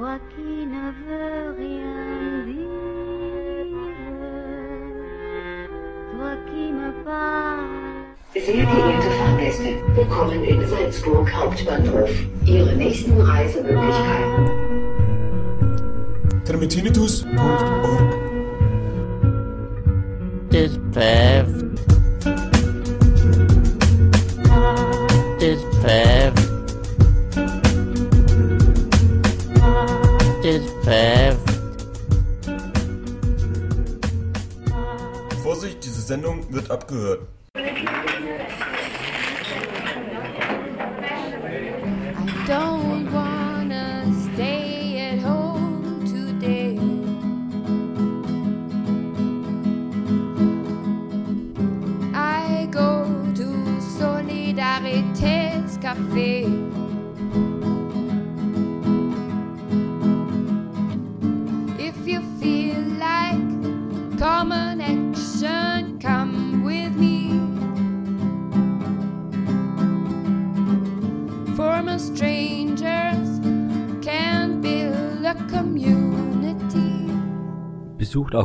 toi qui ne veux rien dire, toi qui me parles. Sehr geehrte Fahrgäste, willkommen in Salzburg Hauptbahnhof. Ihre nächsten Reisemöglichkeiten. termitinitus.org This path.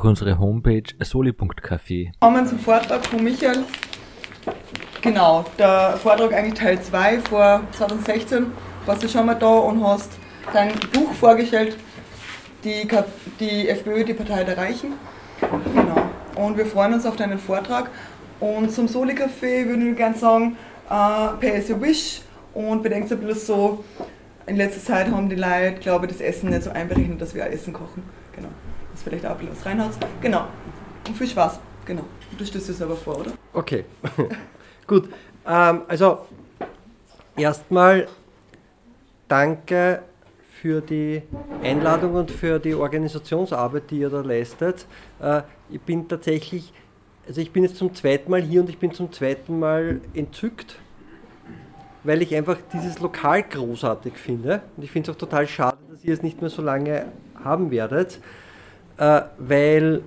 Unsere Homepage soli.café. Kommen zum Vortrag von Michael. Genau, der Vortrag eigentlich Teil 2 vor 2016 warst du schon mal da und hast dein Buch vorgestellt, die, die FPÖ, die Partei der Reichen. Genau. Und wir freuen uns auf deinen Vortrag. Und zum Soli-Café würde ich gerne sagen, äh, pay as you wish und bedenkt ein bisschen so, in letzter Zeit haben die Leute, glaube ich, das Essen nicht so einberechnet, dass wir auch Essen kochen. Genau. Das vielleicht auch ein bisschen was reinhaut. Genau. Und viel Spaß. Genau. Du stellst es aber vor, oder? Okay, gut. Ähm, also erstmal danke für die Einladung und für die Organisationsarbeit, die ihr da leistet. Äh, ich bin tatsächlich, also ich bin jetzt zum zweiten Mal hier und ich bin zum zweiten Mal entzückt, weil ich einfach dieses Lokal großartig finde. Und ich finde es auch total schade, dass ihr es nicht mehr so lange haben werdet, äh, weil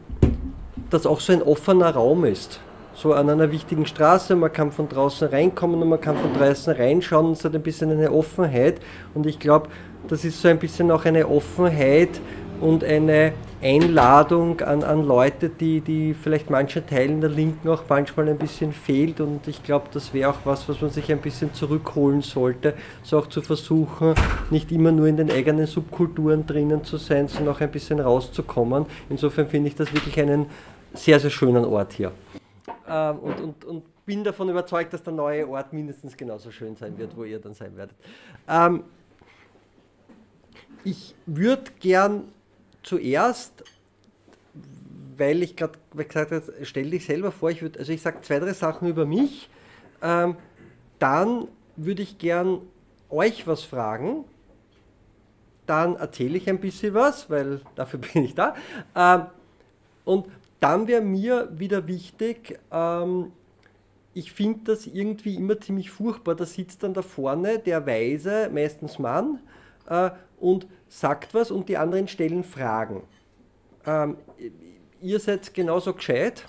das auch so ein offener Raum ist. So an einer wichtigen Straße, man kann von draußen reinkommen und man kann von draußen reinschauen und es hat ein bisschen eine Offenheit. Und ich glaube, das ist so ein bisschen auch eine Offenheit und eine Einladung an, an Leute, die, die vielleicht manchen Teilen der Linken auch manchmal ein bisschen fehlt. Und ich glaube, das wäre auch was, was man sich ein bisschen zurückholen sollte, so auch zu versuchen, nicht immer nur in den eigenen Subkulturen drinnen zu sein, sondern auch ein bisschen rauszukommen. Insofern finde ich das wirklich einen sehr, sehr schönen Ort hier. Ähm, und, und, und bin davon überzeugt, dass der neue Ort mindestens genauso schön sein wird, wo ihr dann sein werdet. Ähm, ich würde gern zuerst, weil ich gerade gesagt habe, stell dich selber vor, ich würde, also ich sage zwei, drei Sachen über mich, ähm, dann würde ich gern euch was fragen, dann erzähle ich ein bisschen was, weil dafür bin ich da. Ähm, und dann wäre mir wieder wichtig, ähm, ich finde das irgendwie immer ziemlich furchtbar. Da sitzt dann da vorne der Weise, meistens Mann, äh, und sagt was und die anderen stellen Fragen. Ähm, ihr seid genauso gescheit.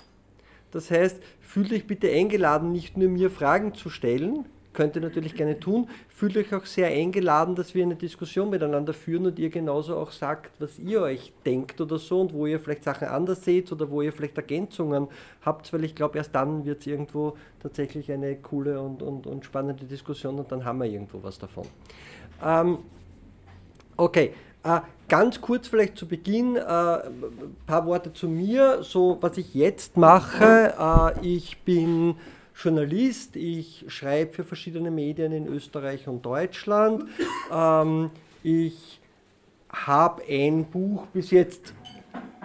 Das heißt, fühlt euch bitte eingeladen, nicht nur mir Fragen zu stellen, könnt ihr natürlich gerne tun, fühlt euch auch sehr eingeladen, dass wir eine Diskussion miteinander führen und ihr genauso auch sagt, was ihr euch denkt oder so und wo ihr vielleicht Sachen anders seht oder wo ihr vielleicht Ergänzungen habt, weil ich glaube, erst dann wird es irgendwo tatsächlich eine coole und, und, und spannende Diskussion und dann haben wir irgendwo was davon. Ähm, Okay, äh, ganz kurz vielleicht zu Beginn äh, ein paar Worte zu mir. So, was ich jetzt mache, äh, ich bin Journalist, ich schreibe für verschiedene Medien in Österreich und Deutschland. Ähm, ich habe ein Buch bis jetzt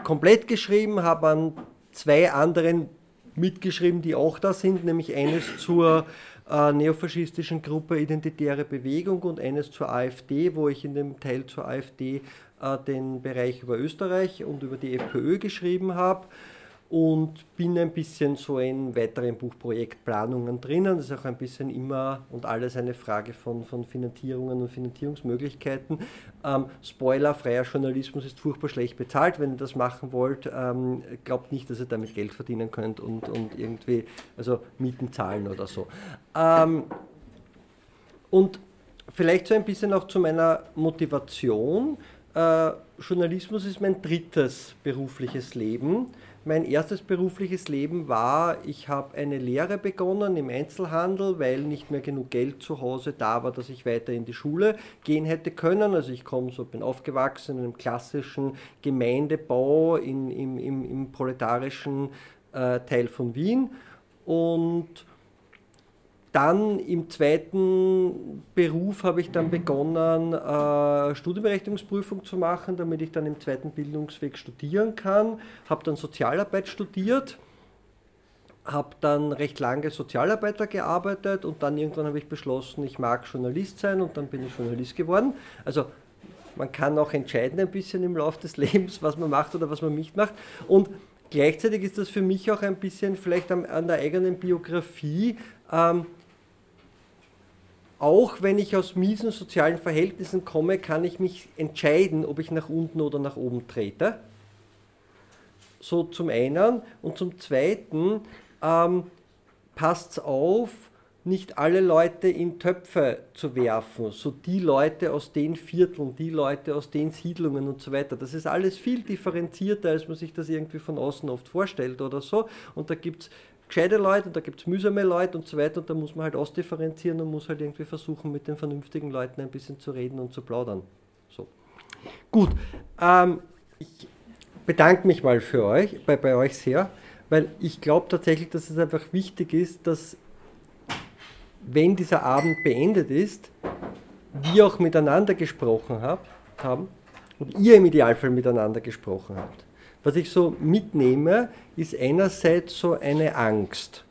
komplett geschrieben, habe an zwei anderen mitgeschrieben, die auch da sind, nämlich eines zur äh, neofaschistischen Gruppe Identitäre Bewegung und eines zur AfD, wo ich in dem Teil zur AfD äh, den Bereich über Österreich und über die FPÖ geschrieben habe und bin ein bisschen so in weiteren Buchprojektplanungen drinnen. Das ist auch ein bisschen immer und alles eine Frage von, von Finanzierungen und Finanzierungsmöglichkeiten. Ähm, Spoiler, freier Journalismus ist furchtbar schlecht bezahlt. Wenn ihr das machen wollt, ähm, glaubt nicht, dass ihr damit Geld verdienen könnt und, und irgendwie, also Mieten zahlen oder so. Ähm, und vielleicht so ein bisschen auch zu meiner Motivation. Äh, Journalismus ist mein drittes berufliches Leben. Mein erstes berufliches Leben war, ich habe eine Lehre begonnen im Einzelhandel, weil nicht mehr genug Geld zu Hause da war, dass ich weiter in die Schule gehen hätte können. Also ich komme so, bin aufgewachsen in einem klassischen Gemeindebau in, im, im, im proletarischen äh, Teil von Wien und dann im zweiten Beruf habe ich dann begonnen, äh, Studienberechtigungsprüfung zu machen, damit ich dann im zweiten Bildungsweg studieren kann. Habe dann Sozialarbeit studiert, habe dann recht lange Sozialarbeiter gearbeitet und dann irgendwann habe ich beschlossen, ich mag Journalist sein und dann bin ich Journalist geworden. Also man kann auch entscheiden ein bisschen im Laufe des Lebens, was man macht oder was man nicht macht. Und gleichzeitig ist das für mich auch ein bisschen vielleicht an, der eigenen Biografie. Ähm, auch wenn ich aus miesen sozialen Verhältnissen komme, kann ich mich entscheiden, ob ich nach unten oder nach oben trete. So zum einen. Und zum zweiten, ähm, passt auf, nicht alle Leute in Töpfe zu werfen. So die Leute aus den Vierteln, die Leute aus den Siedlungen und so weiter. Das ist alles viel differenzierter, als man sich das irgendwie von außen oft vorstellt oder so. Und da gibt es gescheite Leute und da gibt es mühsame Leute und so weiter und da muss man halt ausdifferenzieren und muss halt irgendwie versuchen, mit den vernünftigen Leuten ein bisschen zu reden und zu plaudern. So. Gut, ähm, ich bedanke mich mal für euch, bei, bei euch sehr, weil ich glaube tatsächlich, dass es einfach wichtig ist, dass wenn dieser Abend beendet ist, wir auch miteinander gesprochen hab, haben und ihr im Idealfall miteinander gesprochen habt. Was ich so mitnehme, ist einerseits so eine Angst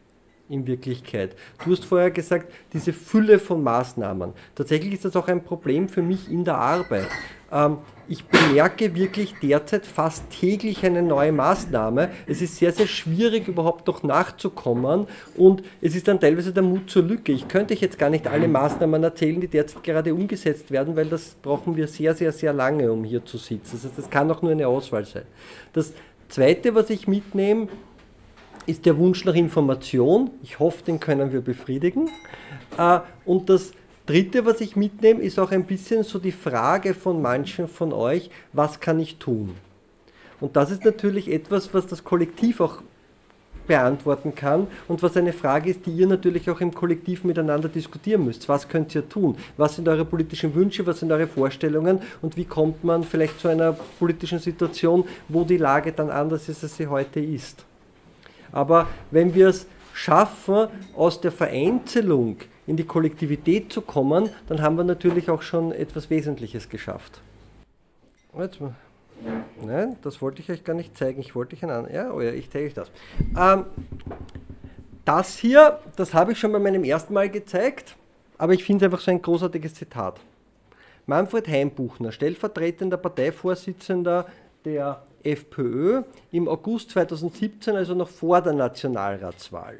in Wirklichkeit. Du hast vorher gesagt, diese Fülle von Maßnahmen. Tatsächlich ist das auch ein Problem für mich in der Arbeit. Ähm, ich bemerke wirklich derzeit fast täglich eine neue Maßnahme. Es ist sehr, sehr schwierig, überhaupt noch nachzukommen und es ist dann teilweise der Mut zur Lücke. Ich könnte euch jetzt gar nicht alle Maßnahmen erzählen, die derzeit gerade umgesetzt werden, weil das brauchen wir sehr, sehr, sehr lange, um hier zu sitzen. Das, heißt, das kann auch nur eine Auswahl sein. Das Zweite, was ich mitnehme, ist der Wunsch nach Information. Ich hoffe, den können wir befriedigen. Äh, und das Dritte, was ich mitnehme, ist auch ein bisschen so die Frage von manchen von euch, was kann ich tun? Und das ist natürlich etwas, was das Kollektiv auch beantworten kann und was eine Frage ist, die ihr natürlich auch im Kollektiv miteinander diskutieren müsst. Was könnt ihr tun? Was sind eure politischen Wünsche? Was sind eure Vorstellungen? Und wie kommt man vielleicht zu einer politischen Situation, wo die Lage dann anders ist, als sie heute ist? Aber wenn wir es schaffen, aus der Vereinzelung in die Kollektivität zu kommen, dann haben wir natürlich auch schon etwas Wesentliches geschafft. Jetzt mal. Nein, das wollte ich euch gar nicht zeigen. Ich wollte euch einen Ja, oh ja, ich zeige euch das. Ähm, das hier, das habe ich schon bei meinem ersten Mal gezeigt, aber ich finde es einfach so ein großartiges Zitat. Manfred Heimbuchner, stellvertretender Parteivorsitzender der FPÖ im August 2017, also noch vor der Nationalratswahl.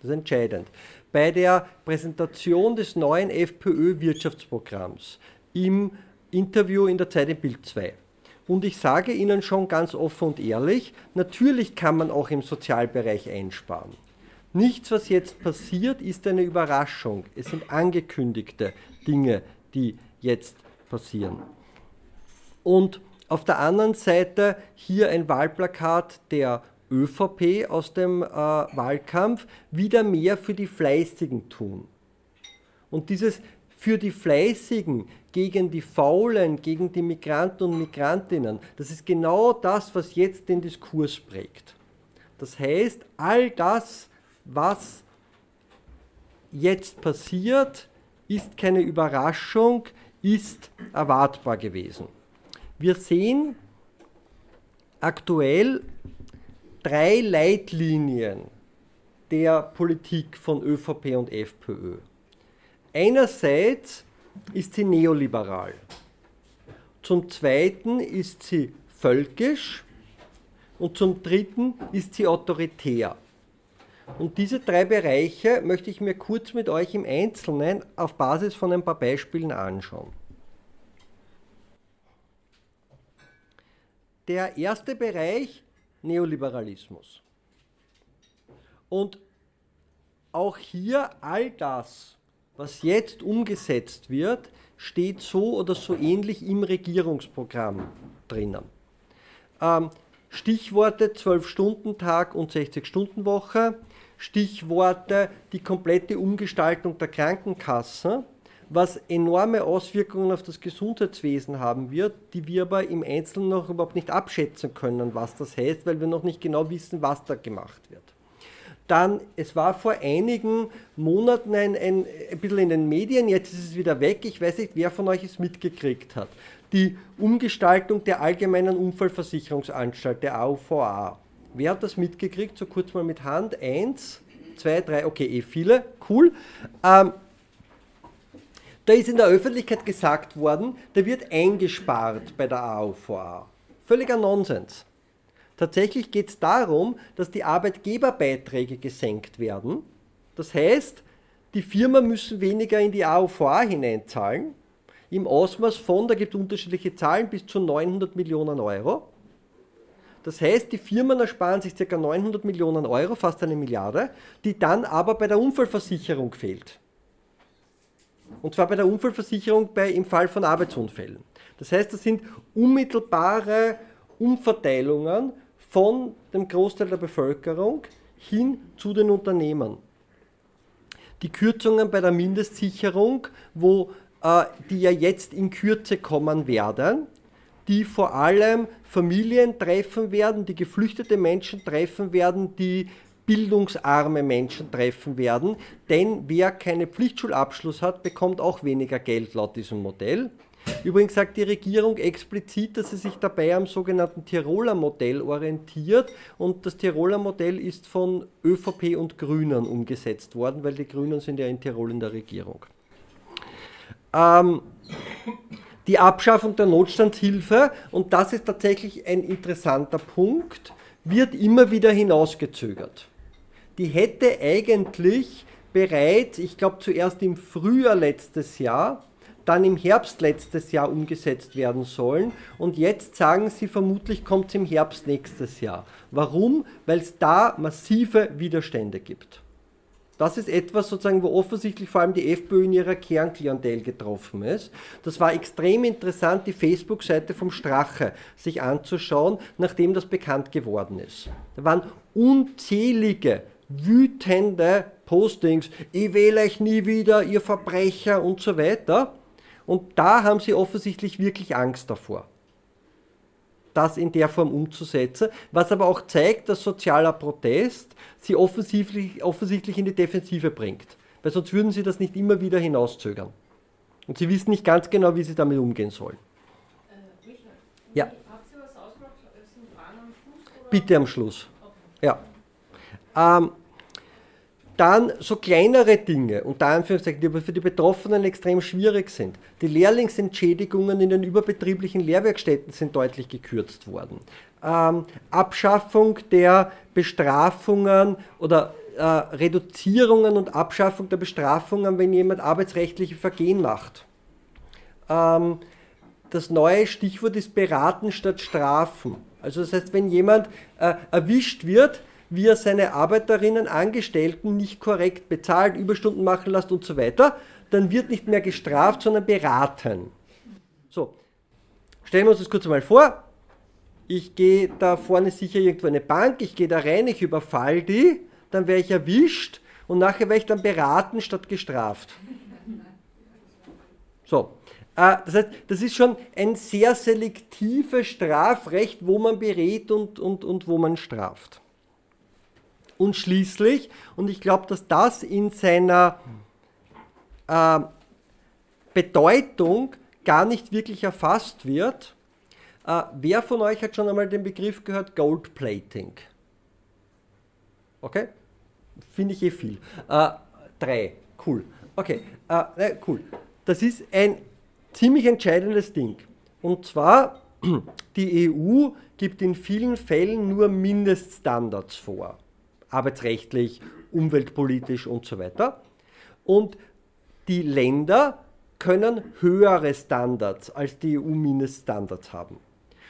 Das ist entscheidend bei der Präsentation des neuen FPÖ-Wirtschaftsprogramms im Interview in der Zeit im Bild 2. Und ich sage Ihnen schon ganz offen und ehrlich, natürlich kann man auch im Sozialbereich einsparen. Nichts, was jetzt passiert, ist eine Überraschung. Es sind angekündigte Dinge, die jetzt passieren. Und auf der anderen Seite hier ein Wahlplakat der ÖVP aus dem äh, Wahlkampf wieder mehr für die Fleißigen tun. Und dieses für die Fleißigen, gegen die Faulen, gegen die Migranten und Migrantinnen, das ist genau das, was jetzt den Diskurs prägt. Das heißt, all das, was jetzt passiert, ist keine Überraschung, ist erwartbar gewesen. Wir sehen aktuell drei Leitlinien der Politik von ÖVP und FPÖ. Einerseits ist sie neoliberal. Zum Zweiten ist sie völkisch und zum Dritten ist sie autoritär. Und diese drei Bereiche möchte ich mir kurz mit euch im Einzelnen auf Basis von ein paar Beispielen anschauen. Der erste Bereich Neoliberalismus. Und auch hier all das, was jetzt umgesetzt wird, steht so oder so ähnlich im Regierungsprogramm drinnen. Ähm, Stichworte 12-Stunden-Tag und 60-Stunden-Woche, Stichworte die komplette Umgestaltung der Krankenkasse, was enorme Auswirkungen auf das Gesundheitswesen haben wird, die wir aber im Einzelnen noch überhaupt nicht abschätzen können, was das heißt, weil wir noch nicht genau wissen, was da gemacht wird. Dann, es war vor einigen Monaten ein, ein, ein bisschen in den Medien, jetzt ist es wieder weg, ich weiß nicht, wer von euch es mitgekriegt hat. Die Umgestaltung der Allgemeinen Unfallversicherungsanstalt, der AUVA. Wer hat das mitgekriegt? So kurz mal mit Hand. Eins, zwei, drei, okay, eh viele, cool. Ähm, da ist in der Öffentlichkeit gesagt worden, da wird eingespart bei der AOVA. Völliger Nonsens. Tatsächlich geht es darum, dass die Arbeitgeberbeiträge gesenkt werden. Das heißt, die Firmen müssen weniger in die AOVA hineinzahlen, im Ausmaß von, da gibt es unterschiedliche Zahlen, bis zu 900 Millionen Euro. Das heißt, die Firmen ersparen sich ca. 900 Millionen Euro, fast eine Milliarde, die dann aber bei der Unfallversicherung fehlt. Und zwar bei der Unfallversicherung bei, im Fall von Arbeitsunfällen. Das heißt, das sind unmittelbare Umverteilungen von dem Großteil der Bevölkerung hin zu den Unternehmen. Die Kürzungen bei der Mindestsicherung, wo äh, die ja jetzt in Kürze kommen werden, die vor allem Familien treffen werden, die geflüchtete Menschen treffen werden, die bildungsarme Menschen treffen werden, denn wer keinen Pflichtschulabschluss hat, bekommt auch weniger Geld laut diesem Modell. Übrigens sagt die Regierung explizit, dass sie sich dabei am sogenannten Tiroler Modell orientiert und das Tiroler Modell ist von ÖVP und Grünen umgesetzt worden, weil die Grünen sind ja in Tirol in der Regierung. Ähm, die Abschaffung der Notstandshilfe, und das ist tatsächlich ein interessanter Punkt, wird immer wieder hinausgezögert. Die hätte eigentlich bereits, ich glaube zuerst im Frühjahr letztes Jahr, dann im Herbst letztes Jahr umgesetzt werden sollen. Und jetzt sagen sie, vermutlich kommt es im Herbst nächstes Jahr. Warum? Weil es da massive Widerstände gibt. Das ist etwas sozusagen, wo offensichtlich vor allem die FPÖ in ihrer Kernklientel getroffen ist. Das war extrem interessant, die Facebook-Seite vom Strache sich anzuschauen, nachdem das bekannt geworden ist. Da waren unzählige wütende Postings, ich wähle euch nie wieder, ihr Verbrecher und so weiter. Und da haben sie offensichtlich wirklich Angst davor das in der Form umzusetzen, was aber auch zeigt, dass sozialer Protest sie offensichtlich, offensichtlich in die Defensive bringt. Weil sonst würden sie das nicht immer wieder hinauszögern. Und sie wissen nicht ganz genau, wie sie damit umgehen sollen. Äh, Michael, ja. Habt ihr was ausgemacht? Fragen am Schluss? Oder? Bitte am Schluss. Okay. Ja. Ähm, dann so kleinere Dinge, unter Anführungszeichen, die für die Betroffenen extrem schwierig sind. Die Lehrlingsentschädigungen in den überbetrieblichen Lehrwerkstätten sind deutlich gekürzt worden. Ähm, Abschaffung der Bestrafungen oder äh, Reduzierungen und Abschaffung der Bestrafungen, wenn jemand arbeitsrechtliche Vergehen macht. Ähm, das neue Stichwort ist beraten statt strafen. Also das heißt, wenn jemand äh, erwischt wird, wie er seine Arbeiterinnen, Angestellten nicht korrekt bezahlt, Überstunden machen lässt und so weiter, dann wird nicht mehr gestraft, sondern beraten. So, stellen wir uns das kurz mal vor. Ich gehe da vorne sicher irgendwo eine Bank, ich gehe da rein, ich überfall die, dann werde ich erwischt und nachher werde ich dann beraten statt gestraft. So, äh, das heißt, das ist schon ein sehr selektives Strafrecht, wo man berät und, und, und wo man straft. Und schließlich, und ich glaube, dass das in seiner äh, Bedeutung gar nicht wirklich erfasst wird, äh, wer von euch hat schon einmal den Begriff gehört Gold Plating? Okay? Finde ich eh viel. Äh, drei. Cool. Okay, äh, cool. Das ist ein ziemlich entscheidendes Ding. Und zwar, die EU gibt in vielen Fällen nur Mindeststandards vor arbeitsrechtlich, umweltpolitisch und so weiter. Und die Länder können höhere Standards als die EU-Mindeststandards haben.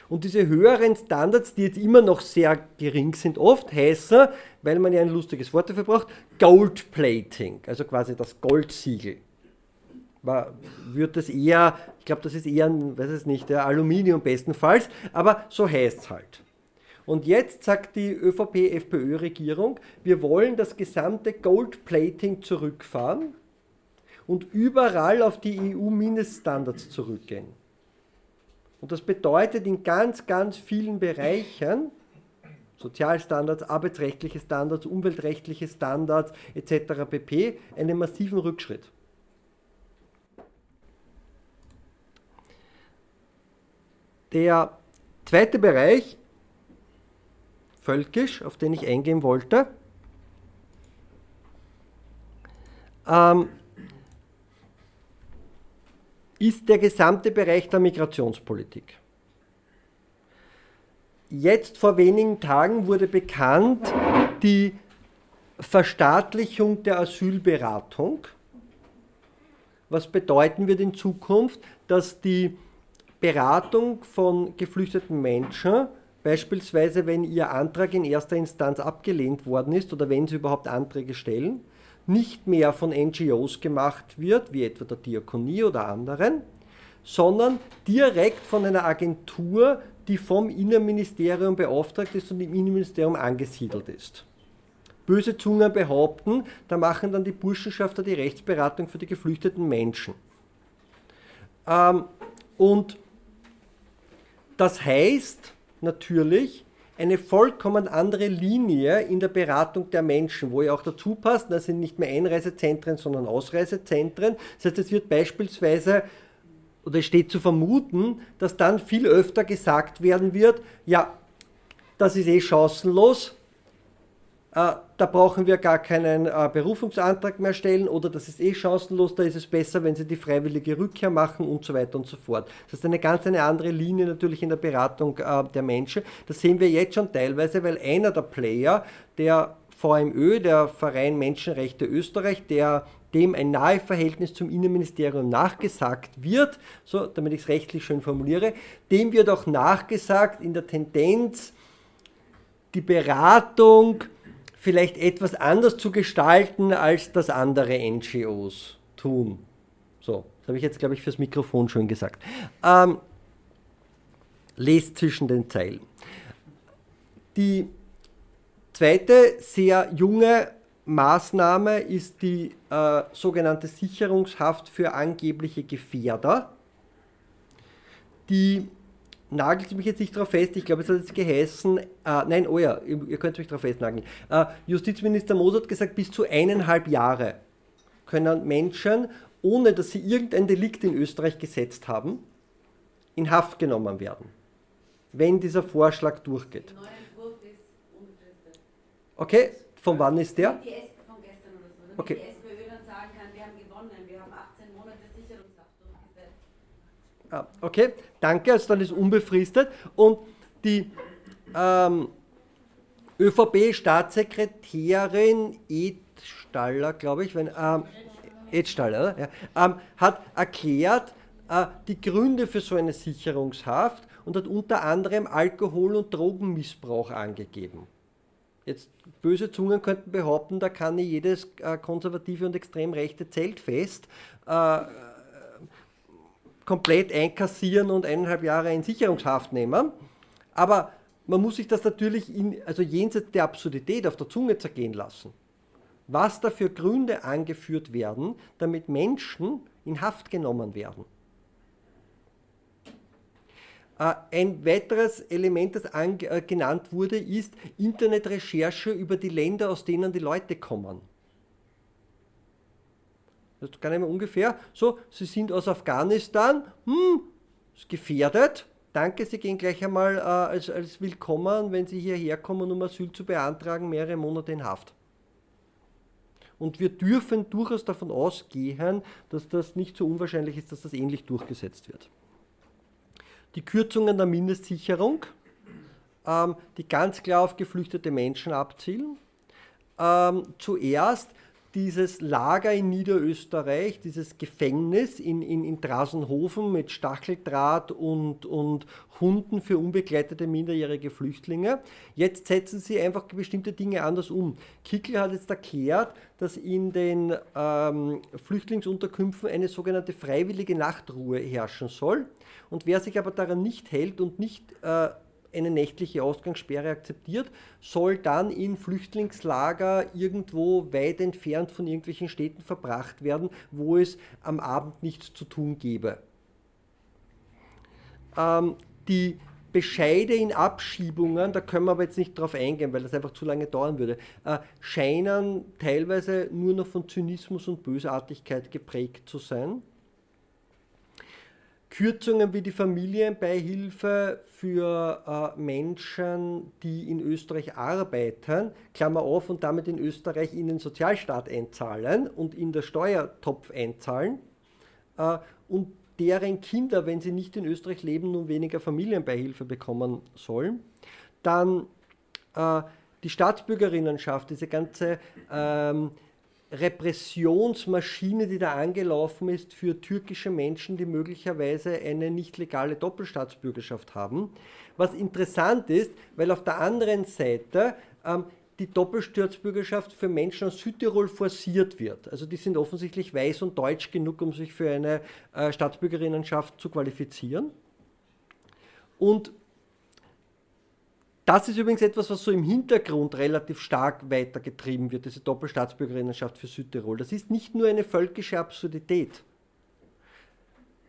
Und diese höheren Standards, die jetzt immer noch sehr gering sind, oft heißen, weil man ja ein lustiges Wort dafür braucht, Gold Plating, also quasi das Goldsiegel. Man wird das eher, ich glaube, das ist eher, ein, weiß es nicht, Aluminium bestenfalls, aber so heißt es halt. Und jetzt sagt die ÖVP-FPÖ-Regierung, wir wollen das gesamte Goldplating zurückfahren und überall auf die EU-Mindeststandards zurückgehen. Und das bedeutet in ganz, ganz vielen Bereichen, Sozialstandards, arbeitsrechtliche Standards, umweltrechtliche Standards etc. pp. einen massiven Rückschritt. Der zweite Bereich, völkisch, auf den ich eingehen wollte, ähm, ist der gesamte Bereich der Migrationspolitik. Jetzt vor wenigen Tagen wurde bekannt die Verstaatlichung der Asylberatung. Was bedeuten wird in Zukunft, dass die Beratung von geflüchteten Menschen, beispielsweise wenn ihr Antrag in erster Instanz abgelehnt worden ist oder wenn sie überhaupt Anträge stellen, nicht mehr von NGOs gemacht wird, wie etwa der Diakonie oder anderen, sondern direkt von einer Agentur, die vom Innenministerium beauftragt ist und im Innenministerium angesiedelt ist. Böse Zungen behaupten, da machen dann die Burschenschafter die Rechtsberatung für die geflüchteten Menschen. Ähm, und das heißt natürlich, eine vollkommen andere Linie in der Beratung der Menschen, wo ja auch dazu passt, das sind nicht mehr Einreisezentren, sondern Ausreisezentren. Das heißt, es wird beispielsweise oder es steht zu vermuten, dass dann viel öfter gesagt werden wird, ja, das ist eh chancenlos, äh, da brauchen wir gar keinen äh, Berufungsantrag mehr stellen oder das ist eh chancenlos, da ist es besser, wenn Sie die freiwillige Rückkehr machen und so weiter und so fort. Das ist eine ganz eine andere Linie natürlich in der Beratung äh, der Menschen. Das sehen wir jetzt schon teilweise, weil einer der Player, der VMÖ, der Verein Menschenrechte Österreich, der dem ein nahe Verhältnis zum Innenministerium nachgesagt wird, so damit ich es rechtlich schön formuliere, dem wird auch nachgesagt in der Tendenz, die Beratung vielleicht etwas anders zu gestalten, als das andere NGOs tun. So, das habe ich jetzt, glaube ich, fürs Mikrofon schon gesagt. Ähm, lest zwischen den Zeilen. Die zweite sehr junge Maßnahme ist die äh, sogenannte Sicherungshaft für angebliche Gefährder, die nagelt mich jetzt nicht darauf fest, ich glaube, es hat jetzt geheißen, äh, nein, oh ja, ihr, könnt mich darauf festnageln. Äh, Justizminister Moser hat gesagt, bis zu eineinhalb Jahre können Menschen, ohne dass sie irgendein Delikt in Österreich gesetzt haben, in Haft genommen werden, wenn dieser Vorschlag durchgeht. Okay, von wann ist der? Okay. Die SPÖ dann sagen kann, wir haben gewonnen, wir haben 18 Monate Sicherungshaft durchgesetzt. Ah, okay, danke, also dann ist unbefristet. Und die ähm, ÖVP-Staatssekretärin Ed Staller, glaube ich, wenn, ähm, Ed Staller, ja, ähm, hat erklärt, äh, die Gründe für so eine Sicherungshaft und hat unter anderem Alkohol- und Drogenmissbrauch angegeben. Jetzt böse Zungen könnten behaupten, da kann jedes äh, konservative und extrem rechte Zeltfest äh, komplett einkassieren und eineinhalb Jahre in Sicherungshaft nehmen. Aber man muss sich das natürlich in, also jenseits der Absurdität auf der Zunge zergehen lassen. Was da für Gründe angeführt werden, damit Menschen in Haft genommen werden. Äh, ein weiteres Element, das äh, genannt wurde, ist Internetrecherche über die Länder, aus denen die Leute kommen. Das gar nicht mehr ungefähr. So, Sie sind aus Afghanistan, hm, ist gefährdet. Danke, Sie gehen gleich einmal äh, als, als willkommen, wenn Sie hierher kommen, um Asyl zu beantragen, mehrere Monate in Haft. Und wir dürfen durchaus davon ausgehen, dass das nicht so unwahrscheinlich ist, dass das ähnlich durchgesetzt wird. Die Kürzungen der Mindestsicherung, ähm, die ganz klar auf geflüchtete Menschen abzielen. Ähm, zuerst dieses Lager in Niederösterreich, dieses Gefängnis in, in, in Drasenhofen mit Stacheldraht und, und Hunden für unbegleitete minderjährige Flüchtlinge. Jetzt setzen sie einfach bestimmte Dinge anders um. Kickel hat jetzt erklärt, dass in den ähm, Flüchtlingsunterkünften eine sogenannte freiwillige Nachtruhe herrschen soll. Und wer sich aber daran nicht hält und nicht äh, eine nächtliche Ausgangssperre akzeptiert, soll dann in Flüchtlingslager irgendwo weit entfernt von irgendwelchen Städten verbracht werden, wo es am Abend nichts zu tun gäbe. Ähm, die Bescheide in Abschiebungen, da können wir aber jetzt nicht drauf eingehen, weil das einfach zu lange dauern würde, äh, scheinen teilweise nur noch von Zynismus und Bösartigkeit geprägt zu sein. Kürzungen wie die Familienbeihilfe für äh, Menschen, die in Österreich arbeiten, Klammer auf, und damit in Österreich in den Sozialstaat einzahlen und in der Steuertopf einzahlen äh, und deren Kinder, wenn sie nicht in Österreich leben, nun weniger Familienbeihilfe bekommen sollen. Dann äh, die Staatsbürgerinnenschaft, diese ganze ähm, Repressionsmaschine, die da angelaufen ist für türkische Menschen, die möglicherweise eine nicht legale Doppelstaatsbürgerschaft haben. Was interessant ist, weil auf der anderen Seite ähm, die Doppelstaatsbürgerschaft für Menschen aus Südtirol forciert wird. Also die sind offensichtlich weiß und deutsch genug, um sich für eine äh, Staatsbürgerinnenschaft zu qualifizieren. Und das ist übrigens etwas, was so im Hintergrund relativ stark weitergetrieben wird, diese Doppelstaatsbürgerinnenschaft für Südtirol. Das ist nicht nur eine völkische Absurdität.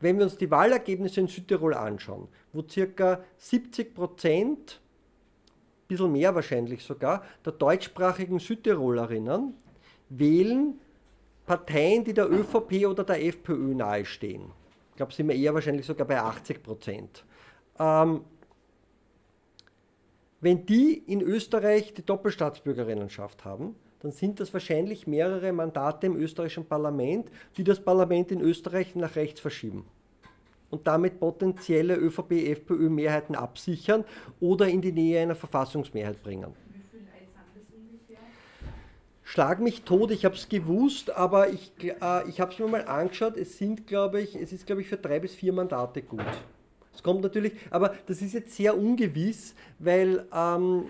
Wenn wir uns die Wahlergebnisse in Südtirol anschauen, wo circa 70 Prozent, ein bisschen mehr wahrscheinlich sogar, der deutschsprachigen Südtirolerinnen wählen Parteien, die der ÖVP oder der FPÖ nahestehen. Ich glaube, sind wir eher wahrscheinlich sogar bei 80 Prozent. Ähm, wenn die in Österreich die Doppelstaatsbürgerinnenschaft haben, dann sind das wahrscheinlich mehrere Mandate im österreichischen Parlament, die das Parlament in Österreich nach rechts verschieben und damit potenzielle ÖVP-FPÖ-Mehrheiten absichern oder in die Nähe einer Verfassungsmehrheit bringen. Schlag mich tot, ich habe es gewusst, aber ich, äh, ich habe es mir mal angeschaut, es sind, glaube ich, es ist, glaube ich, für drei bis vier Mandate gut. Es kommt natürlich, aber das ist jetzt sehr ungewiss, weil ähm,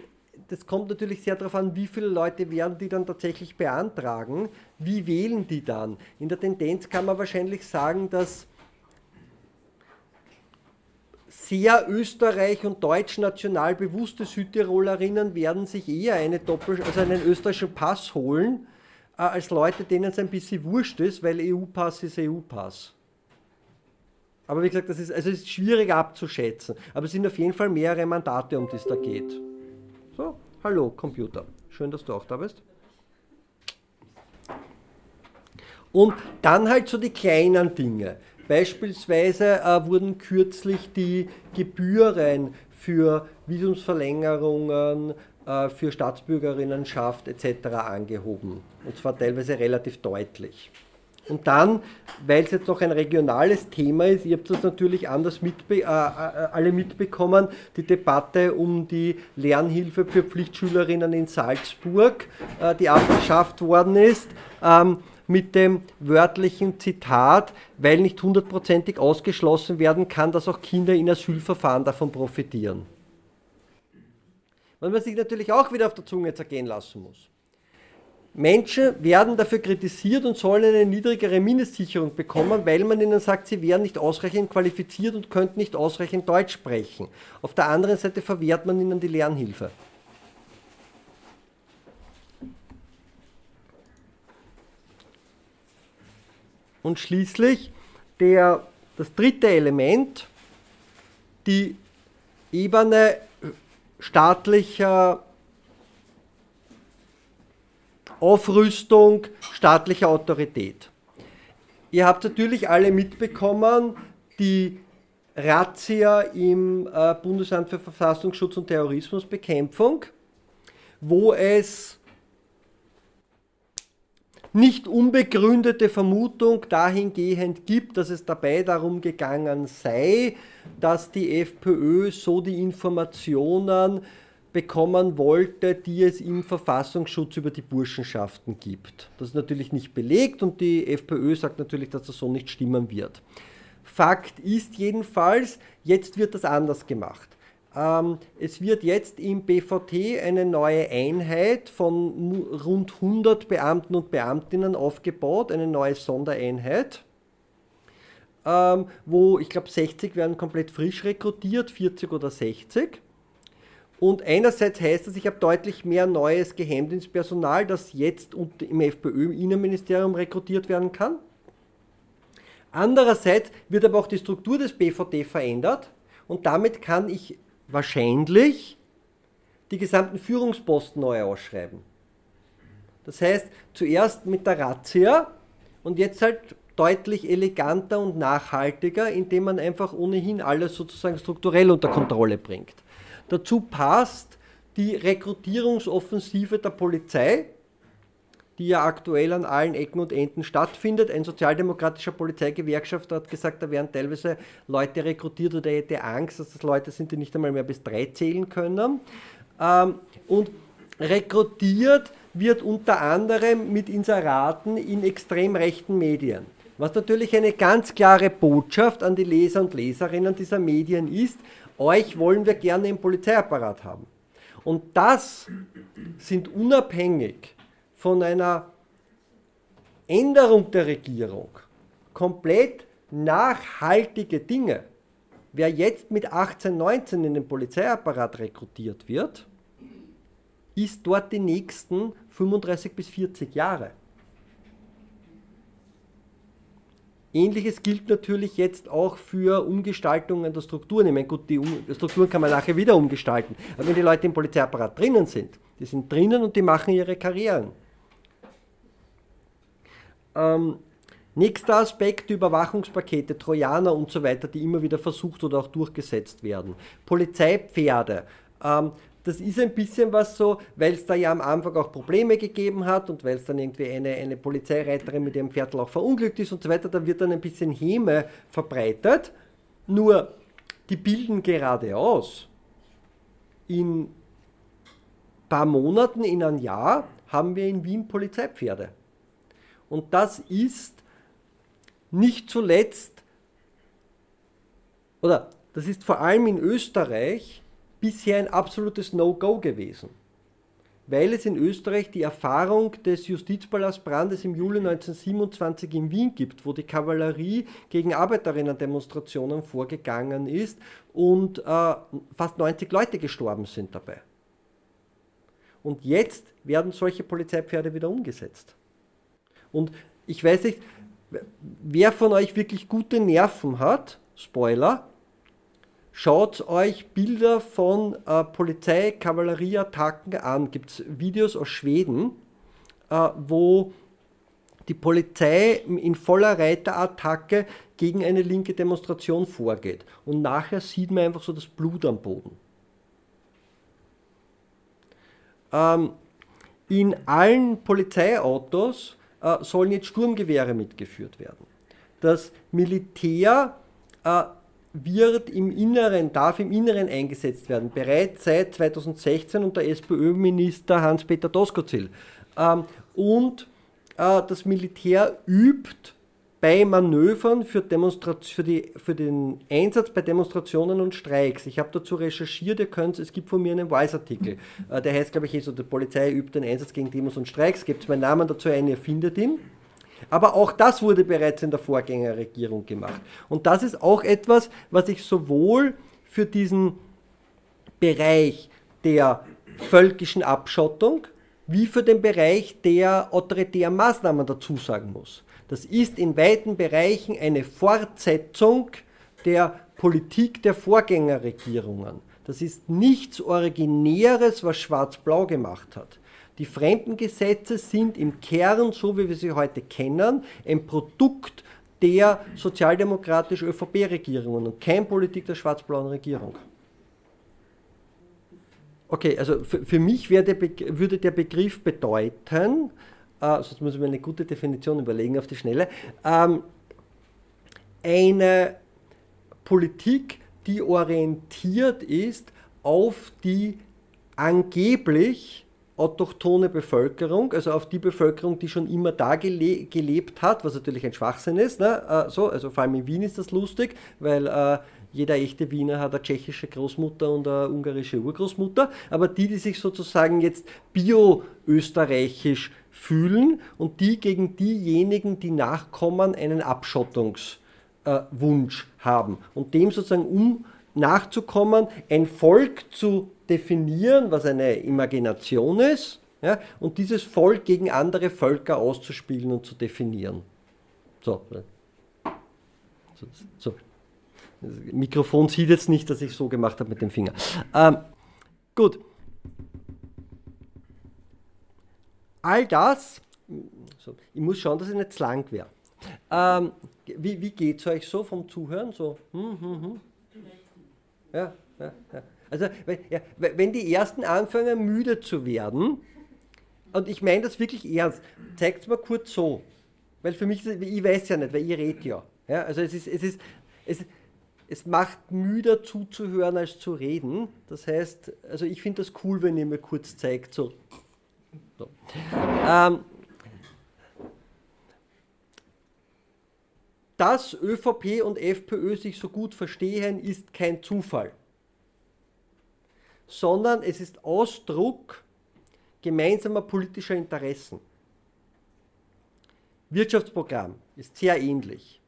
das kommt natürlich sehr darauf an, wie viele Leute werden die dann tatsächlich beantragen, wie wählen die dann. In der Tendenz kann man wahrscheinlich sagen, dass sehr Österreich- und deutsch-national bewusste Südtirolerinnen werden sich eher eine Doppel also einen österreichischen Pass holen, äh, als Leute, denen es ein bisschen wurscht ist, weil EU-Pass ist EU-Pass. Aber wie gesagt, das ist, also ist schwierig abzuschätzen. Aber es sind auf jeden Fall mehrere Mandate, um die es da geht. So, hallo Computer. Schön, dass du auch da bist. Und dann halt so die kleinen Dinge. Beispielsweise äh, wurden kürzlich die Gebühren für Visumsverlängerungen, äh, für Staatsbürgerinnenschaft etc. angehoben. Und zwar teilweise relativ deutlich. Und dann, weil es jetzt noch ein regionales Thema ist, ihr habt das natürlich anders mitbe äh, äh, alle mitbekommen, die Debatte um die Lernhilfe für Pflichtschülerinnen in Salzburg, äh, die abgeschafft worden ist, ähm, mit dem wörtlichen Zitat, weil nicht hundertprozentig ausgeschlossen werden kann, dass auch Kinder in Asylverfahren davon profitieren. Was man sich natürlich auch wieder auf der Zunge zergehen lassen muss. Menschen werden dafür kritisiert und sollen eine niedrigere Mindestsicherung bekommen, weil man ihnen sagt, sie wären nicht ausreichend qualifiziert und könnten nicht ausreichend Deutsch sprechen. Auf der anderen Seite verwehrt man ihnen die Lernhilfe. Und schließlich der, das dritte Element, die Ebene staatlicher Aufrüstung staatlicher Autorität. Ihr habt natürlich alle mitbekommen, die Razzia im äh, Bundesamt für Verfassungsschutz und Terrorismusbekämpfung, wo es nicht unbegründete Vermutung dahingehend gibt, dass es dabei darum gegangen sei, dass die FPÖ so die Informationen bekommen wollte, die es im Verfassungsschutz über die Burschenschaften gibt. Das ist natürlich nicht belegt und die FPÖ sagt natürlich, dass das so nicht stimmen wird. Fakt ist jedenfalls, jetzt wird das anders gemacht. Ähm, es wird jetzt im BVT eine neue Einheit von rund 100 Beamten und Beamtinnen aufgebaut, eine neue Sondereinheit, ähm, wo ich glaube 60 werden komplett frisch rekrutiert, 40 oder 60. Und einerseits heißt das, ich habe deutlich mehr neues Geheimdienstpersonal, das jetzt im FPÖ-Innenministerium rekrutiert werden kann. Andererseits wird aber auch die Struktur des BVD verändert und damit kann ich wahrscheinlich die gesamten Führungsposten neu ausschreiben. Das heißt, zuerst mit der Razzia und jetzt halt deutlich eleganter und nachhaltiger, indem man einfach ohnehin alles sozusagen strukturell unter Kontrolle bringt. Dazu passt die Rekrutierungsoffensive der Polizei, die ja aktuell an allen Ecken und Enden stattfindet. Ein sozialdemokratischer Polizeigewerkschafter hat gesagt, da werden teilweise Leute rekrutiert oder er hätte Angst, dass das Leute sind, die nicht einmal mehr bis drei zählen können. Ähm, und rekrutiert wird unter anderem mit Inseraten in extrem rechten Medien. Was natürlich eine ganz klare Botschaft an die Leser und Leserinnen dieser Medien ist, euch wollen wir gerne im Polizeiapparat haben. Und das sind unabhängig von einer Änderung der Regierung komplett nachhaltige Dinge. Wer jetzt mit 18, 19 in den Polizeiapparat rekrutiert wird, ist dort die nächsten 35 bis 40 Jahre. Ähnliches gilt natürlich jetzt auch für Umgestaltungen der Strukturen. Ich meine, gut, die Strukturen kann man nachher wieder umgestalten. Aber wenn die Leute im Polizeiapparat drinnen sind, die sind drinnen und die machen ihre Karrieren. Ähm, nächster Aspekt, Überwachungspakete, Trojaner und so weiter, die immer wieder versucht oder auch durchgesetzt werden. Polizeipferde. Ähm, das ist ein bisschen was so, weil es da ja am Anfang auch Probleme gegeben hat und weil es dann irgendwie eine, eine Polizeireiterin mit ihrem Pferd auch verunglückt ist und so weiter, da wird dann ein bisschen Häme verbreitet. Nur, die bilden geradeaus. In paar Monaten, in ein Jahr, haben wir in Wien Polizeipferde. Und das ist nicht zuletzt, oder das ist vor allem in Österreich bisher ein absolutes No-Go gewesen. Weil es in Österreich die Erfahrung des Justizpalastbrandes im Juli 1927 in Wien gibt, wo die Kavallerie gegen Arbeiterinnen-Demonstrationen vorgegangen ist und äh, fast 90 Leute gestorben sind dabei. Und jetzt werden solche Polizeipferde wieder umgesetzt. Und ich weiß nicht, wer von euch wirklich gute Nerven hat, Spoiler, schaut euch Bilder von äh, Polizei-Kavallerieattacken an. Gibt es Videos aus Schweden, äh, wo die Polizei in voller Reiterattacke gegen eine linke Demonstration vorgeht. Und nachher sieht man einfach so das Blut am Boden. Ähm, in allen Polizeiautos äh, sollen jetzt Sturmgewehre mitgeführt werden. Das Militär äh, wird im Inneren, darf im Inneren eingesetzt werden, bereits seit 2016 unter SPÖ-Minister Hans-Peter Doskozil. Ähm, und äh, das Militär übt bei Manövern für, für, die, für den Einsatz bei Demonstrationen und Streiks. Ich habe dazu recherchiert, ihr könnt, es gibt von mir einen Weiß-Artikel, äh, der heißt, glaube ich, so, die Polizei übt den Einsatz gegen Demos und Streiks, gibt meinen Namen dazu ein, ihr findet ihn. Aber auch das wurde bereits in der Vorgängerregierung gemacht. Und das ist auch etwas, was ich sowohl für diesen Bereich der völkischen Abschottung wie für den Bereich der autoritären Maßnahmen dazu sagen muss. Das ist in weiten Bereichen eine Fortsetzung der Politik der Vorgängerregierungen. Das ist nichts Originäres, was Schwarz-Blau gemacht hat. Die Fremdengesetze sind im Kern, so wie wir sie heute kennen, ein Produkt der sozialdemokratisch-ÖVP-Regierungen und kein Politik der schwarz-blauen Regierung. Okay, also für, für mich der würde der Begriff bedeuten, äh, sonst muss ich mir eine gute Definition überlegen auf die Schnelle, ähm, eine Politik, die orientiert ist auf die angeblich autochtone Bevölkerung, also auf die Bevölkerung, die schon immer da gele gelebt hat, was natürlich ein Schwachsinn ist. Ne? Äh, so, also vor allem in Wien ist das lustig, weil äh, jeder echte Wiener hat eine tschechische Großmutter und eine ungarische Urgroßmutter, aber die, die sich sozusagen jetzt bio-österreichisch fühlen und die gegen diejenigen, die nachkommen, einen Abschottungswunsch äh, haben und dem sozusagen um nachzukommen, ein Volk zu definieren, was eine Imagination ist, ja, und dieses Volk gegen andere Völker auszuspielen und zu definieren. So. so, so. Das Mikrofon sieht jetzt nicht, dass ich so gemacht habe mit dem Finger. Ähm, gut. All das, so, ich muss schauen, dass ich nicht zu lang wäre. Ähm, wie wie geht es euch so vom Zuhören? So, hm, hm, hm. Ja. Also, wenn, ja, wenn die ersten anfangen, müde zu werden, und ich meine das wirklich ernst, zeigt es mir kurz so. Weil für mich, ich weiß ja nicht, weil ihr redet ja. ja also es ist, es ist, es, es macht müder zuzuhören als zu reden. Das heißt, also ich finde das cool, wenn ihr mir kurz zeigt, so. so. Ähm, dass ÖVP und FPÖ sich so gut verstehen, ist kein Zufall sondern es ist Ausdruck gemeinsamer politischer Interessen. Wirtschaftsprogramm ist sehr ähnlich.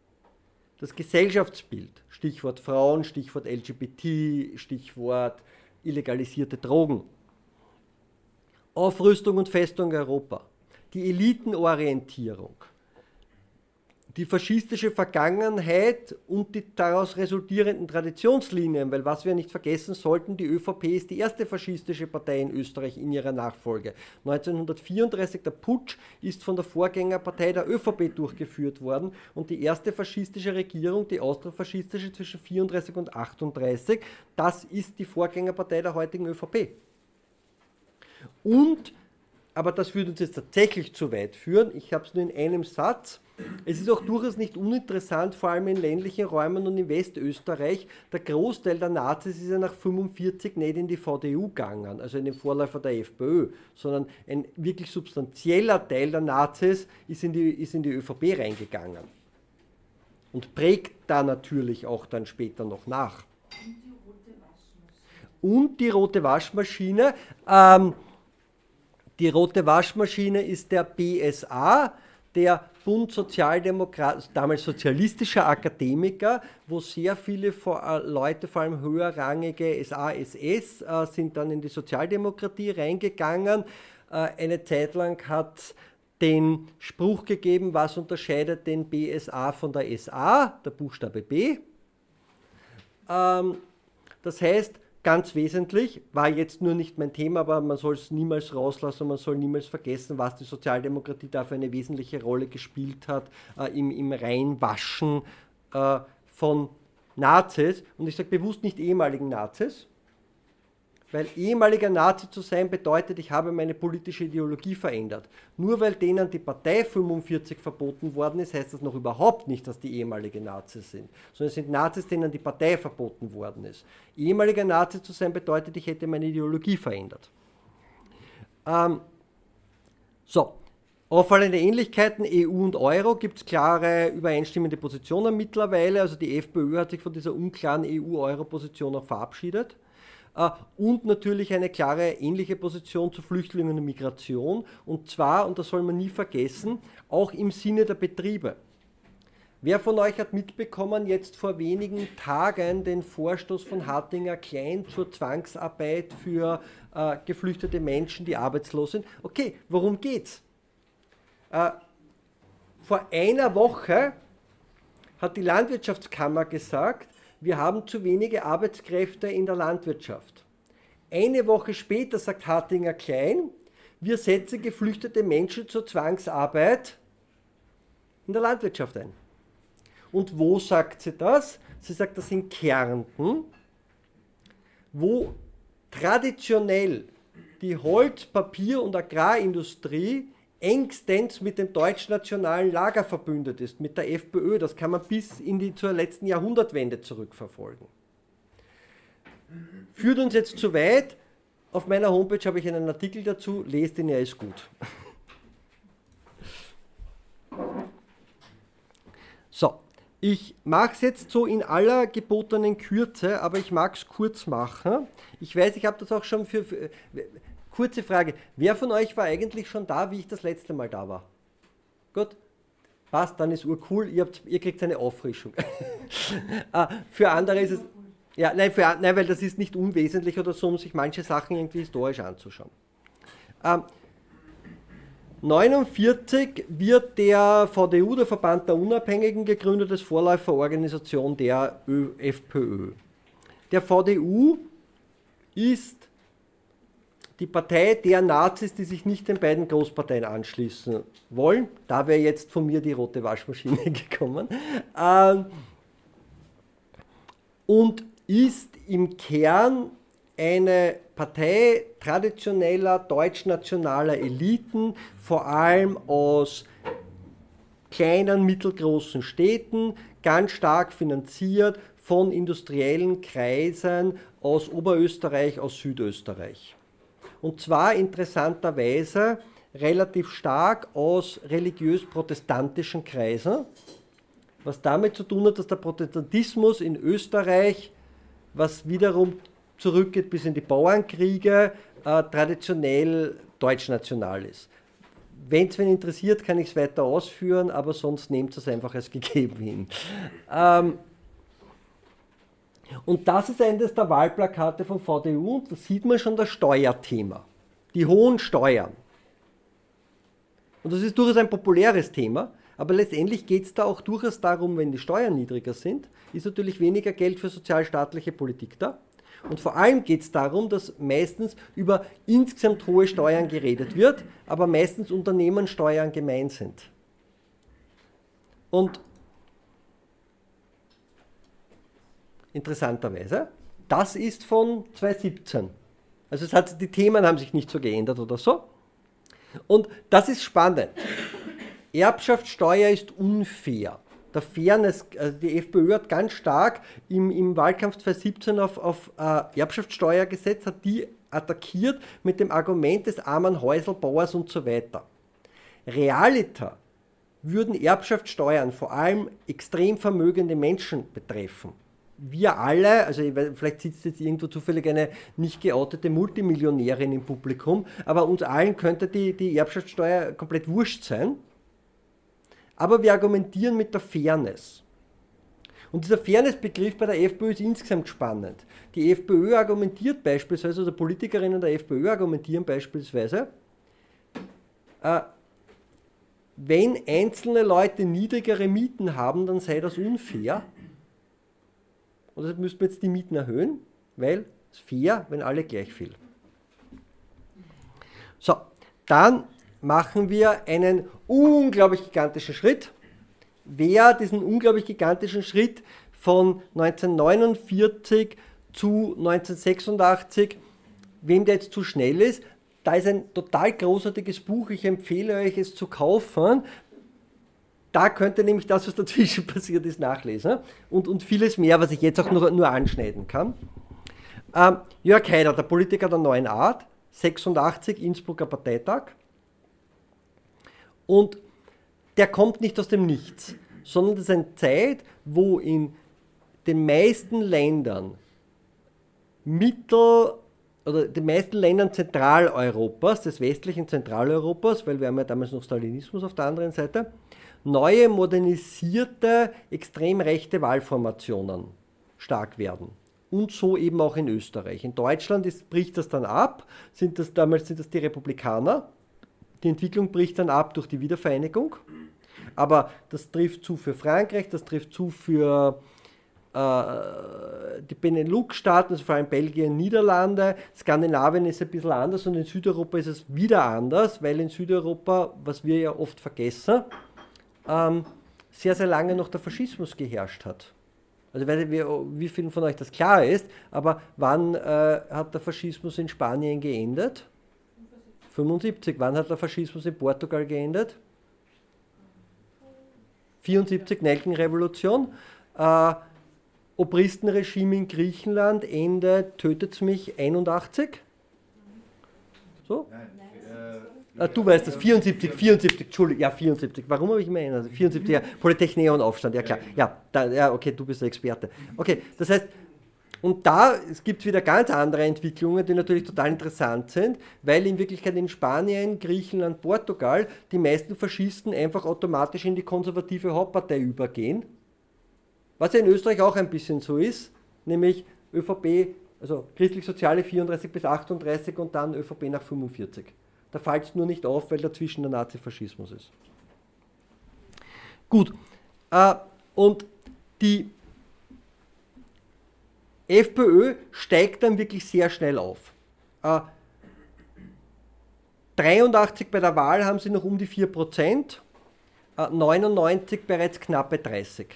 Das Gesellschaftsbild, Stichwort Frauen, Stichwort LGBT, Stichwort illegalisierte Drogen. Aufrüstung und Festung Europa. Die Elitenorientierung die faschistische Vergangenheit und die daraus resultierenden Traditionslinien, weil was wir nicht vergessen sollten, die ÖVP ist die erste faschistische Partei in Österreich in ihrer Nachfolge. 1934 der Putsch ist von der Vorgängerpartei der ÖVP durchgeführt worden und die erste faschistische Regierung, die austrofaschistische zwischen 34 und 38, das ist die Vorgängerpartei der heutigen ÖVP. Und, aber das würde uns jetzt tatsächlich zu weit führen, ich habe es nur in einem Satz, es ist auch durchaus nicht uninteressant, vor allem in ländlichen Räumen und in Westösterreich, der Großteil der Nazis ist ja nach 1945 nicht in die VDU gegangen, also in den Vorläufer der FPÖ, sondern ein wirklich substanzieller Teil der Nazis ist in die, ist in die ÖVP reingegangen und prägt da natürlich auch dann später noch nach. Und die rote Waschmaschine. Ähm, die rote Waschmaschine ist der BSA, der Bund Sozialdemokrat, damals sozialistischer Akademiker, wo sehr viele äh, Leute, vor allem höherrangige SASS, äh, sind dann in die Sozialdemokratie reingegangen. Äh, eine Zeit lang hat den Spruch gegeben, was unterscheidet den BSA von der SA, der Buchstabe B. Ähm, das heißt, ganz wesentlich, war jetzt nur nicht mein Thema, aber man soll es niemals rauslassen, man soll niemals vergessen, was die Sozialdemokratie da für eine wesentliche Rolle gespielt hat äh, im, im Reinwaschen äh, von Nazis. Und ich sage bewusst nicht ehemaligen Nazis, weil ehemaliger Nazi zu sein bedeutet, ich habe meine politische Ideologie verändert. Nur weil denen die Partei 45 verboten worden ist, heißt das noch überhaupt nicht, dass die ehemalige Nazis sind, sondern es sind Nazis, denen die Partei verboten worden ist. Ehemaliger Nazi zu sein bedeutet, ich hätte meine Ideologie verändert. Ähm, so, auffallende Ähnlichkeiten EU und Euro gibt es klare übereinstimmende Positionen mittlerweile. Also die FPÖ hat sich von dieser unklaren EU-Euro-Position auch verabschiedet. Äh, und natürlich eine klare ähnliche Position zu Flüchtlingen und Migration. Und zwar, und das soll man nie vergessen, auch im Sinne der Betriebe. Wer von euch hat mitbekommen, jetzt vor wenigen Tagen den Vorstoß von Hartinger Klein zur Zwangsarbeit für äh, geflüchtete Menschen, die arbeitslos sind? Okay, worum geht's? Äh, vor einer Woche hat die Landwirtschaftskammer gesagt, wir haben zu wenige Arbeitskräfte in der Landwirtschaft. Eine Woche später sagt Hartinger Klein, wir setzen geflüchtete Menschen zur Zwangsarbeit in der Landwirtschaft ein. Und wo sagt sie das? Sie sagt das in Kärnten, wo traditionell die Holz-, Papier- und Agrarindustrie engstens mit dem deutsch-nationalen Lager verbündet ist, mit der FPÖ. Das kann man bis in die zur letzten Jahrhundertwende zurückverfolgen. Führt uns jetzt zu weit. auf meiner Homepage habe ich einen Artikel dazu, lest ihn, er ist gut. So, ich mache es jetzt so in aller gebotenen Kürze, aber ich mag es kurz machen. Ich weiß, ich habe das auch schon für, für. Kurze Frage: Wer von euch war eigentlich schon da, wie ich das letzte Mal da war? Gut, passt, dann ist urcool, ihr, habt, ihr kriegt eine Auffrischung. ah, für andere ist es. Ja, nein, für, nein, weil das ist nicht unwesentlich oder so, um sich manche Sachen irgendwie historisch anzuschauen. Ähm, 1949 wird der VDU, der Verband der Unabhängigen, gegründet als Vorläuferorganisation der FPÖ. Der VDU ist die Partei der Nazis, die sich nicht den beiden Großparteien anschließen wollen. Da wäre jetzt von mir die rote Waschmaschine gekommen. Ähm, und ist im Kern eine Partei traditioneller deutschnationaler Eliten, vor allem aus kleinen, mittelgroßen Städten, ganz stark finanziert von industriellen Kreisen aus Oberösterreich, aus Südösterreich. Und zwar interessanterweise relativ stark aus religiös-protestantischen Kreisen, was damit zu tun hat, dass der Protestantismus in Österreich, was wiederum zurückgeht bis in die Bauernkriege, äh, traditionell deutschnational ist. Wenn es wen interessiert, kann ich es weiter ausführen, aber sonst nehmt es einfach als gegeben hin. Ähm, und das ist eines der Wahlplakate von VDU und da sieht man schon das Steuerthema. Die hohen Steuern. Und das ist durchaus ein populäres Thema, aber letztendlich geht es da auch durchaus darum, wenn die Steuern niedriger sind, ist natürlich weniger Geld für sozialstaatliche Politik da. Und vor allem geht es darum, dass meistens über insgesamt hohe Steuern geredet wird, aber meistens Unternehmenssteuern gemeint sind. Und interessanterweise, das ist von 2017. Also hat, die Themen haben sich nicht so geändert oder so. Und das ist spannend. Erbschaftssteuer ist unfair der Fairness, also die FPÖ hat ganz stark im, im Wahlkampf 2017 auf, auf äh, Erbschaftssteuer gesetzt, hat die attackiert mit dem Argument des armen Häuselbauers und so weiter. Realiter würden Erbschaftssteuern vor allem extrem vermögende Menschen betreffen. Wir alle, also vielleicht sitzt jetzt irgendwo zufällig eine nicht geoutete Multimillionärin im Publikum, aber uns allen könnte die, die Erbschaftssteuer komplett wurscht sein aber wir argumentieren mit der Fairness. Und dieser Fairness-Begriff bei der FPÖ ist insgesamt spannend. Die FPÖ argumentiert beispielsweise, oder Politikerinnen der FPÖ argumentieren beispielsweise, äh, wenn einzelne Leute niedrigere Mieten haben, dann sei das unfair. Und deshalb müssten wir jetzt die Mieten erhöhen, weil es fair, wenn alle gleich viel. So, dann machen wir einen unglaublich gigantischen Schritt. Wer diesen unglaublich gigantischen Schritt von 1949 zu 1986, wem der jetzt zu schnell ist, da ist ein total großartiges Buch, ich empfehle euch es zu kaufen. Da könnt ihr nämlich das, was dazwischen passiert ist, nachlesen. Und, und vieles mehr, was ich jetzt auch nur, nur anschneiden kann. Ähm, Jörg Haider, der Politiker der neuen Art, 86, Innsbrucker Parteitag. Und der kommt nicht aus dem Nichts, sondern das ist eine Zeit, wo in den meisten Ländern Mittel oder den meisten Ländern Zentraleuropas, des westlichen Zentraleuropas, weil wir haben ja damals noch Stalinismus auf der anderen Seite, neue modernisierte, extrem rechte Wahlformationen stark werden. Und so eben auch in Österreich. In Deutschland ist, bricht das dann ab, sind das damals sind das die Republikaner, die Entwicklung bricht dann ab durch die Wiedervereinigung. Aber das trifft zu für Frankreich, das trifft zu für äh, die Benelux-Staaten, also vor allem Belgien, Niederlande. Skandinavien ist ein bisschen anders und in Südeuropa ist es wieder anders, weil in Südeuropa, was wir ja oft vergessen, ähm, sehr, sehr lange noch der Faschismus geherrscht hat. Also weiß nicht, wie vielen von euch das klar ist, aber wann äh, hat der Faschismus in Spanien geendet? 75. Wann hat der Faschismus in Portugal geendet? 74, Nelkenrevolution. Äh, Obristenregime in Griechenland, Ende, tötet es mich, 81. So? Ah, du weißt das, 74, 74, Entschuldigung, ja, 74. Warum habe ich immer erinnert? 74, ja, Polytechnion Aufstand, ja klar. Ja, da, ja, okay, du bist der Experte. Okay, das heißt, und da gibt es wieder ganz andere Entwicklungen, die natürlich total interessant sind, weil in Wirklichkeit in Spanien, Griechenland, Portugal die meisten Faschisten einfach automatisch in die konservative Hauptpartei übergehen. Was ja in Österreich auch ein bisschen so ist, nämlich ÖVP, also christlich-soziale 34 bis 38 und dann ÖVP nach 45. Da fällt es nur nicht auf, weil dazwischen der Nazifaschismus ist. Gut, äh, und die FPÖ steigt dann wirklich sehr schnell auf. Äh, 83 bei der Wahl haben sie noch um die 4%, äh, 99 bereits knappe 30.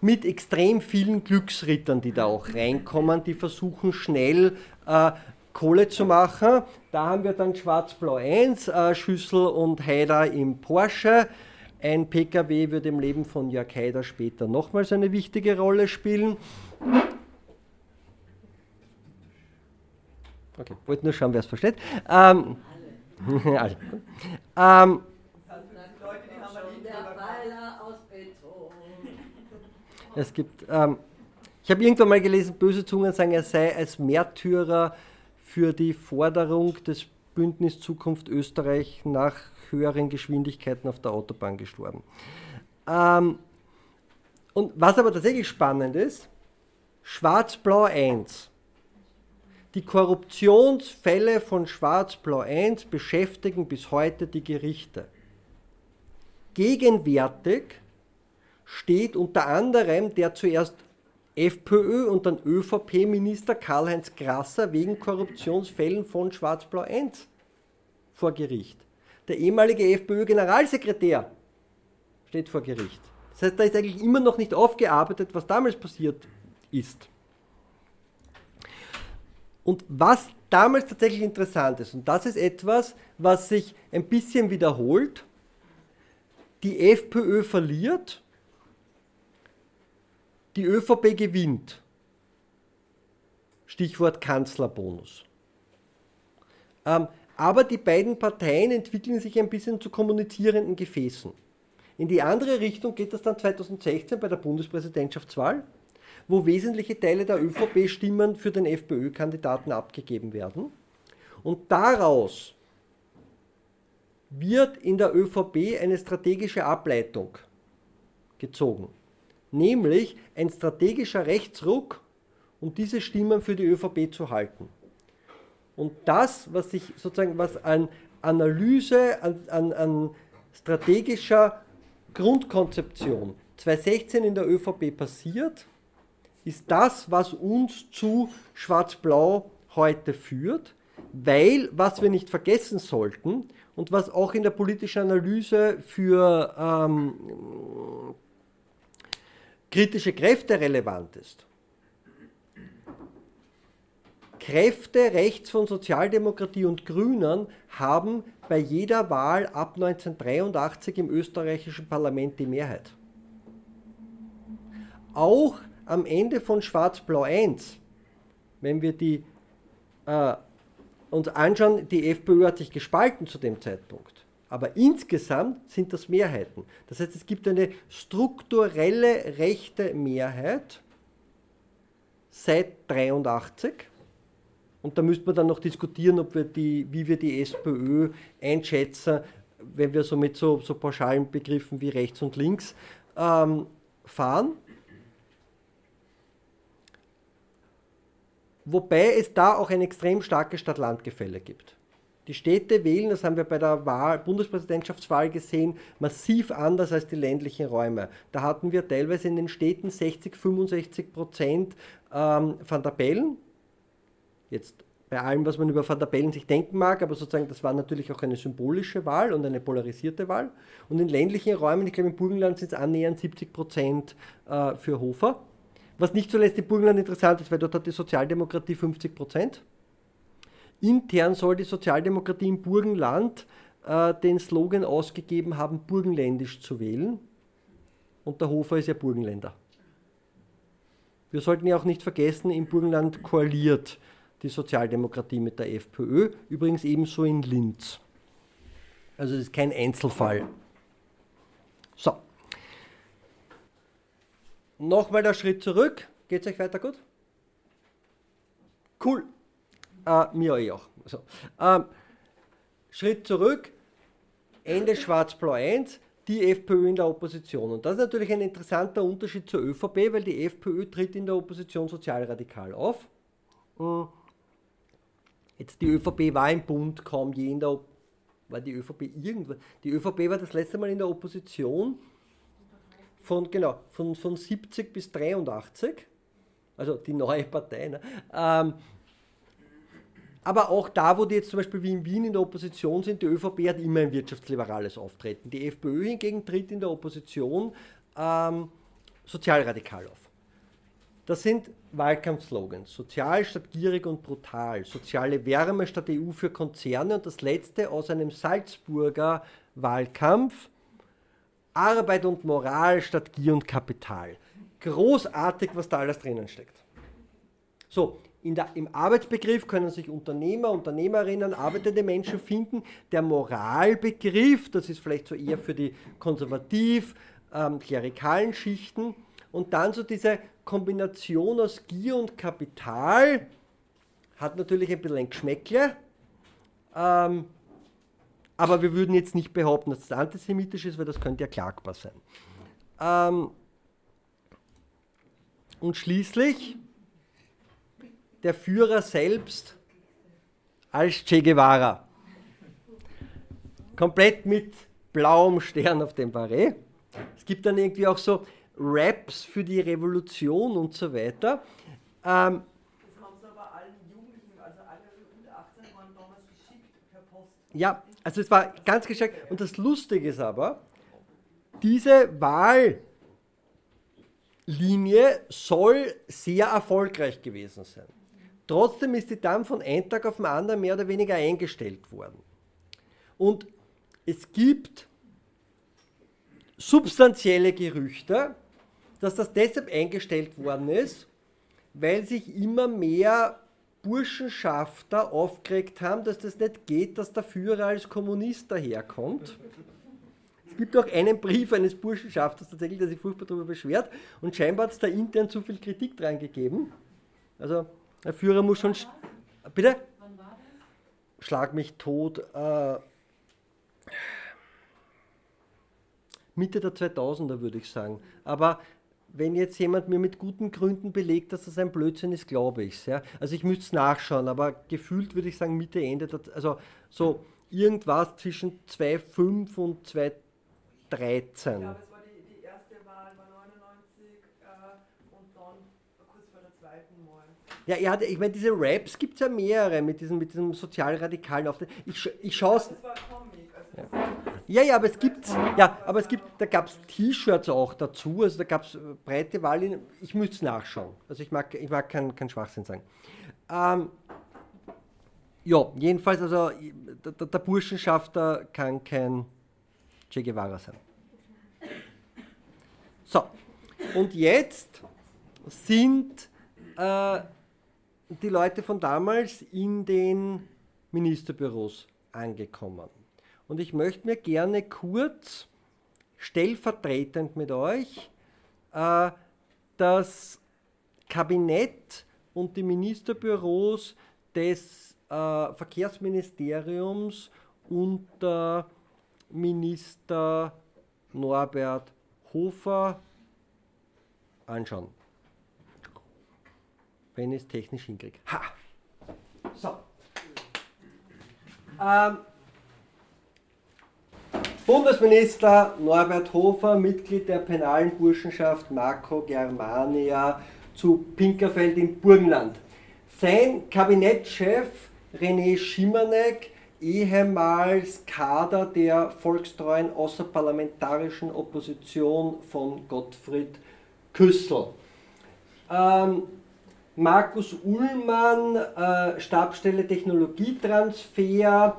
Mit extrem vielen Glücksrittern, die da auch reinkommen, die versuchen schnell äh, Kohle zu machen. Da haben wir dann Schwarz-Blau 1, äh, Schüssel und Haider im Porsche. Ein PKW wird im Leben von Jörg Haider später nochmals eine wichtige Rolle spielen. Okay, wollte nur schauen, wer es versteht. Ähm, alle. Ähm, es gibt, ähm, ich habe irgendwann mal gelesen, böse Zungen sagen, er sei als Märtyrer für die Forderung des Bündnis Zukunft Österreich nach höheren Geschwindigkeiten auf der Autobahn gestorben. Ähm, und was aber tatsächlich spannend ist, Schwarz-Blau 1. Die Korruptionsfälle von Schwarz-Blau 1 beschäftigen bis heute die Gerichte. Gegenwärtig steht unter anderem der zuerst FPÖ und dann ÖVP-Minister Karl-Heinz Grasser wegen Korruptionsfällen von Schwarz-Blau 1 vor Gericht. Der ehemalige FPÖ-Generalsekretär steht vor Gericht. Das heißt, da ist eigentlich immer noch nicht aufgearbeitet, was damals passiert ist. Und was damals tatsächlich interessant ist, und das ist etwas, was sich ein bisschen wiederholt, die FPÖ verliert, die ÖVP gewinnt. Stichwort Kanzlerbonus. Ähm, aber die beiden Parteien entwickeln sich ein bisschen zu kommunizierenden Gefäßen. In die andere Richtung geht das dann 2016 bei der Bundespräsidentschaftswahl wo wesentliche Teile der ÖVP-Stimmen für den FPÖ-Kandidaten abgegeben werden. Und daraus wird in der ÖVP eine strategische Ableitung gezogen, nämlich ein strategischer Rechtsruck, um diese Stimmen für die ÖVP zu halten. Und das, was sich sozusagen was an Analyse, an, an, an strategischer Grundkonzeption 2016 in der ÖVP passiert, ist das, was uns zu Schwarz-Blau heute führt, weil, was wir nicht vergessen sollten und was auch in der politischen Analyse für ähm, kritische Kräfte relevant ist. Kräfte rechts von Sozialdemokratie und Grünen haben bei jeder Wahl ab 1983 im österreichischen Parlament die Mehrheit. Auch am Ende von Schwarz-Blau 1, wenn wir die, äh, uns anschauen, die FPÖ hat sich gespalten zu dem Zeitpunkt. Aber insgesamt sind das Mehrheiten. Das heißt, es gibt eine strukturelle rechte Mehrheit seit 83. Und da müsste man dann noch diskutieren, ob wir die, wie wir die SPÖ einschätzen, wenn wir so mit so, so pauschalen Begriffen wie rechts und links ähm, fahren. Wobei es da auch ein extrem starkes Stadt-Land-Gefälle gibt. Die Städte wählen, das haben wir bei der Wahl, Bundespräsidentschaftswahl gesehen, massiv anders als die ländlichen Räume. Da hatten wir teilweise in den Städten 60, 65 Prozent ähm, Van der Bellen. Jetzt bei allem, was man über Van der Bellen sich denken mag, aber sozusagen, das war natürlich auch eine symbolische Wahl und eine polarisierte Wahl. Und in ländlichen Räumen, ich glaube im Burgenland sind es annähernd 70 Prozent äh, für Hofer. Was nicht zuletzt im Burgenland interessant ist, weil dort hat die Sozialdemokratie 50 Prozent. Intern soll die Sozialdemokratie im Burgenland äh, den Slogan ausgegeben haben, burgenländisch zu wählen. Und der Hofer ist ja Burgenländer. Wir sollten ja auch nicht vergessen, im Burgenland koaliert die Sozialdemokratie mit der FPÖ, übrigens ebenso in Linz. Also das ist kein Einzelfall. So. Nochmal der Schritt zurück. Geht es euch weiter gut? Cool. Äh, mir eh auch. So. Ähm, Schritt zurück. Ende Schwarz-Blau 1 die FPÖ in der Opposition. Und das ist natürlich ein interessanter Unterschied zur ÖVP, weil die FPÖ tritt in der Opposition sozialradikal auf. Hm. Jetzt die ÖVP war im Bund kaum je in der Op war die ÖVP irgendwann. Die ÖVP war das letzte Mal in der Opposition von, genau, von, von 70 bis 83, also die neue Partei. Ne? Ähm, aber auch da, wo die jetzt zum Beispiel wie in Wien in der Opposition sind, die ÖVP hat immer ein wirtschaftsliberales Auftreten. Die FPÖ hingegen tritt in der Opposition ähm, sozialradikal auf. Das sind Wahlkampfslogans. Sozial statt gierig und brutal. Soziale Wärme statt EU für Konzerne. Und das letzte aus einem Salzburger Wahlkampf. Arbeit und Moral statt Gier und Kapital. Großartig, was da alles drinnen steckt. So, der, Im Arbeitsbegriff können sich Unternehmer, Unternehmerinnen, arbeitende Menschen finden. Der Moralbegriff, das ist vielleicht so eher für die konservativ, ähm, klerikalen Schichten. Und dann so diese Kombination aus Gier und Kapital hat natürlich ein bisschen ein Geschmäckle. Ähm, aber wir würden jetzt nicht behaupten, dass das antisemitisch ist, weil das könnte ja klagbar sein. Ähm, und schließlich der Führer selbst als Che Guevara. Komplett mit blauem Stern auf dem Barret. Es gibt dann irgendwie auch so Raps für die Revolution und so weiter. Ähm, Das haben sie aber allen Jugendlichen, also alle unter 18 waren damals geschickt per Post. ja, also es war ganz geschickt. Und das Lustige ist aber, diese Wahllinie soll sehr erfolgreich gewesen sein. Trotzdem ist sie dann von einem Tag auf den anderen mehr oder weniger eingestellt worden. Und es gibt substanzielle Gerüchte, dass das deshalb eingestellt worden ist, weil sich immer mehr Burschenschafter aufgeregt haben, dass das nicht geht, dass der Führer als Kommunist daherkommt. Es gibt auch einen Brief eines Burschenschafters tatsächlich, der sich furchtbar darüber beschwert und scheinbar hat es da intern zu viel Kritik dran gegeben. Also der Führer muss schon. sch- Bitte? Schlag mich tot. Äh, Mitte der 2000er würde ich sagen. Aber wenn jetzt jemand mir mit guten Gründen belegt, dass das ein Blödsinn ist, glaube ich es. Ja? Also ich müsste es nachschauen, aber gefühlt würde ich sagen Mitte, Ende, der, also so irgendwas zwischen 2,5 und 2,13. Ja, aber es war die, die erste Wahl war 99 äh, und dann kurz vor der zweiten Wahl. Ja, er hat, ich meine, diese Raps gibt es ja mehrere mit diesem, mit diesem sozialradikalen Auftritt. Ich, ich schaue es. Also Ja, ja, aber es gibt, ja, aber es gibt, da gab es T-Shirts auch dazu, also da gab es breite Wahllinien. Ich müsste es nachschauen. Also ich mag, ich mag keinen kein Schwachsinn sagen. Ähm, ja, jedenfalls, also der, der der Burschenschafter kann kein Che Guevara sein. So, und jetzt sind äh, die Leute von damals in den Ministerbüros angekommen. Und ich möchte mir gerne kurz stellvertretend mit euch äh, das Kabinett und die Ministerbüros des äh, Verkehrsministeriums unter Minister Norbert Hofer anschauen. Wenn ich es technisch hinkriege. Ha! So. Ähm, Bundesminister Norbert Hofer, Mitglied der penalen Burschenschaft Marco Germania zu Pinkerfeld im Burgenland. Sein Kabinettschef René Schimanek, ehemals Kader der volkstreuen außerparlamentarischen Opposition von Gottfried Küssel. Ähm, Markus Ullmann, äh, Stabsstelle Technologietransfer,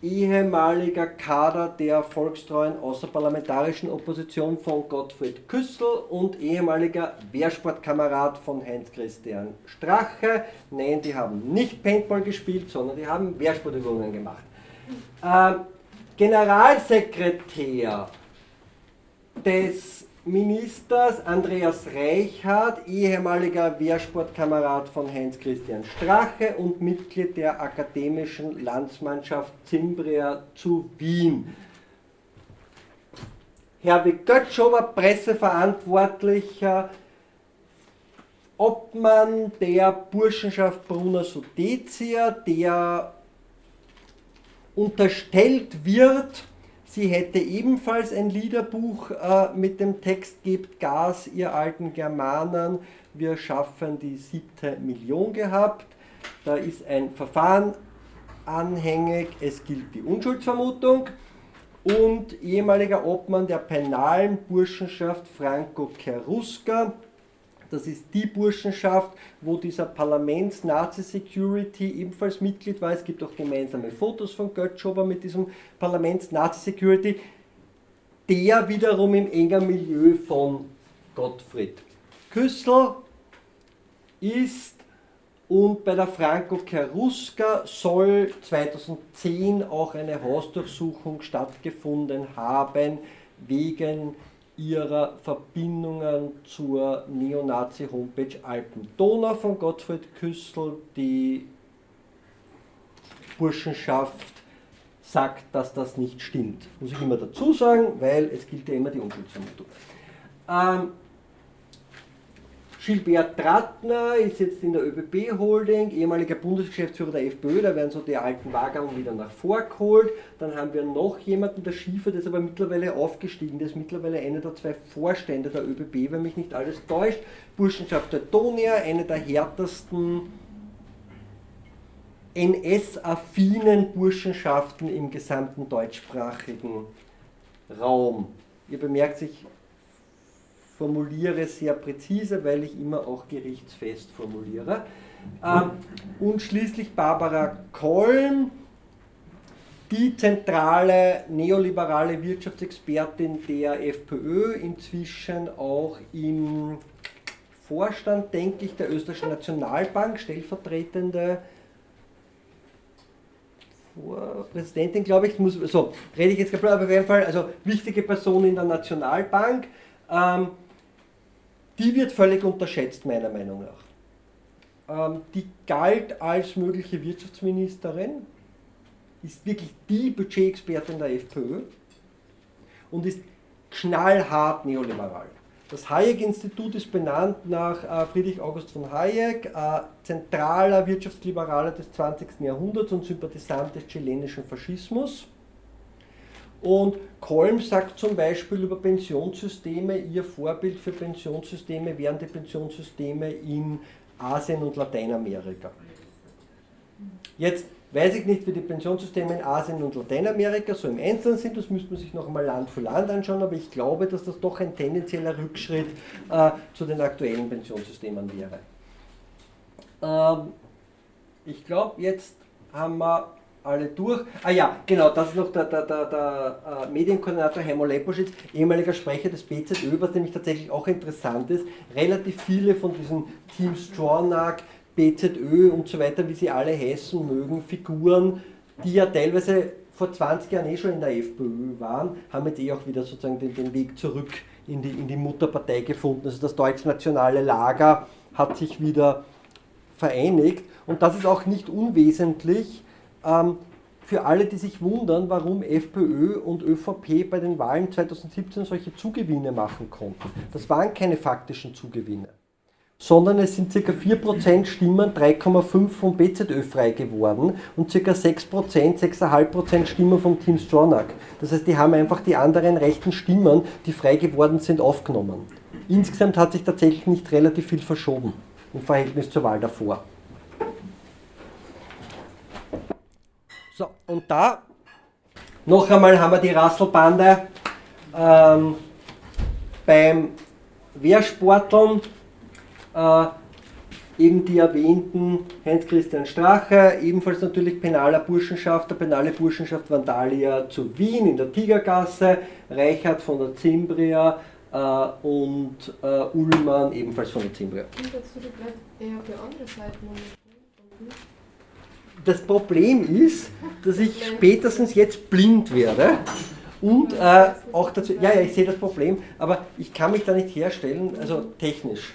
ehemaliger Kader der volkstreuen außerparlamentarischen Opposition von Gottfried Küssel und ehemaliger Wehrsportkamerad von Heinz-Christian Strache. Nein, die haben nicht Paintball gespielt, sondern die haben Wehrsportübungen gemacht. Ähm, Generalsekretär des Ministers Andreas Reichhardt, ehemaliger Wehrsportkamerad von Heinz-Christian Strache und Mitglied der akademischen Landsmannschaft Zimbria zu Wien. Herwig Götzschober, Presseverantwortlicher, Obmann der Burschenschaft Brunner Sudetia, der unterstellt wird, sie hätte ebenfalls ein Liederbuch äh, mit dem Text Gebt Gas, ihr alten Germanen, wir schaffen die siebte Million gehabt. Da ist ein Verfahren anhängig, es gilt die Unschuldsvermutung. Und ehemaliger Obmann der penalen Burschenschaft Franco Cheruska, das ist die Burschenschaft, wo dieser Parlaments-Nazi-Security ebenfalls Mitglied war. Es gibt auch gemeinsame Fotos von Götzschober mit diesem Parlaments-Nazi-Security, der wiederum im engen Milieu von Gottfried Küssel ist und bei der Franco Cheruska soll 2010 auch eine Hausdurchsuchung stattgefunden haben wegen ihrer Verbindungen zur Neonazi-Homepage Alpen-Donau von Gottfried Küssel. Die Burschenschaft sagt, dass das nicht stimmt. Muss ich immer dazu sagen, weil es gilt ja immer die Unschuldsvermutung. Ähm, Gilbert Trattner ist jetzt in der ÖBB Holding, ehemaliger Bundesgeschäftsführer der FPÖ, da werden so die alten Wagen wieder nach vorgeholt. Dann haben wir noch jemanden, der Schiefer, der ist aber mittlerweile aufgestiegen, der ist mittlerweile einer der zwei Vorstände der ÖBB, wenn mich nicht alles täuscht. Burschenschaft Teutonia, eine der härtesten NS-affinen Burschenschaften im gesamten deutschsprachigen Raum. Ihr bemerkt sich, formuliere sehr präzise, weil ich immer auch gerichtsfest formuliere. Ähm, und schließlich Barbara Kolm, die zentrale neoliberale Wirtschaftsexpertin der FPÖ, inzwischen auch im Vorstand, denke ich, der Österreichischen Nationalbank, stellvertretende Präsidentin, glaube ich, muss, so, rede ich jetzt aber auf jeden Fall, also wichtige Person in der Nationalbank. Ähm, die wird völlig unterschätzt, meiner Meinung nach. Ähm, die galt als mögliche Wirtschaftsministerin, ist wirklich die Budgetexpertin der FPÖ und ist knallhart neoliberal. Das Hayek-Institut ist benannt nach äh, Friedrich August von Hayek, äh, zentraler Wirtschaftsliberaler des 20. Jahrhunderts und Sympathisant des chilenischen Faschismus. Und Kolm sagt zum Beispiel über Pensionssysteme, ihr Vorbild für Pensionssysteme wären die Pensionssysteme in Asien und Lateinamerika. Jetzt weiß ich nicht, wie die Pensionssysteme in Asien und Lateinamerika so im Einzelnen sind, das müsste man sich noch einmal Land für Land anschauen, aber ich glaube, dass das doch ein tendenzieller Rückschritt äh, zu den aktuellen Pensionssystemen wäre. Ähm, ich glaube, jetzt haben wir alle durch. Ah ja, genau, das ist noch der, der, der, der äh, Medienkoordinator Heimo Leposchitz, ehemaliger Sprecher des BZÖ, was nämlich tatsächlich auch interessant ist. Relativ viele von diesen Team Stronach, BZÖ und so weiter, wie sie alle heißen mögen, Figuren, die ja teilweise vor 20 Jahren eh schon in der FPÖ waren, haben jetzt eh auch wieder sozusagen den, den Weg zurück in die, in die Mutterpartei gefunden. Also das deutsch-nationale Lager hat sich wieder vereinigt und das ist auch nicht unwesentlich ähm, für alle, die sich wundern, warum FPÖ und ÖVP bei den Wahlen 2017 solche Zugewinne machen konnten. Das waren keine faktischen Zugewinne, sondern es sind ca. 4% Stimmen, 3,5% vom BZÖ frei geworden und ca. 6%, 6,5% Stimmen vom Team Stronach. Das heißt, die haben einfach die anderen rechten Stimmen, die frei geworden sind, aufgenommen. Insgesamt hat sich tatsächlich nicht relativ viel verschoben im Verhältnis zur Wahl davor. So, und da noch einmal haben wir die Rasselbande ähm, beim Wehrsporteln. Äh, eben die erwähnten Heinz-Christian Strache, ebenfalls natürlich penaler Burschenschafter, penale Burschenschaft Vandalia zu Wien in der Tigergasse, Reichert von der Zimbria äh, und äh, Ullmann ebenfalls von der Zimbria. Du dich vielleicht eher für andere Seiten? Das Problem ist, dass ich spätestens jetzt blind werde und äh, auch dazu, ja, ja, ich sehe das Problem, aber ich kann mich da nicht herstellen, also technisch.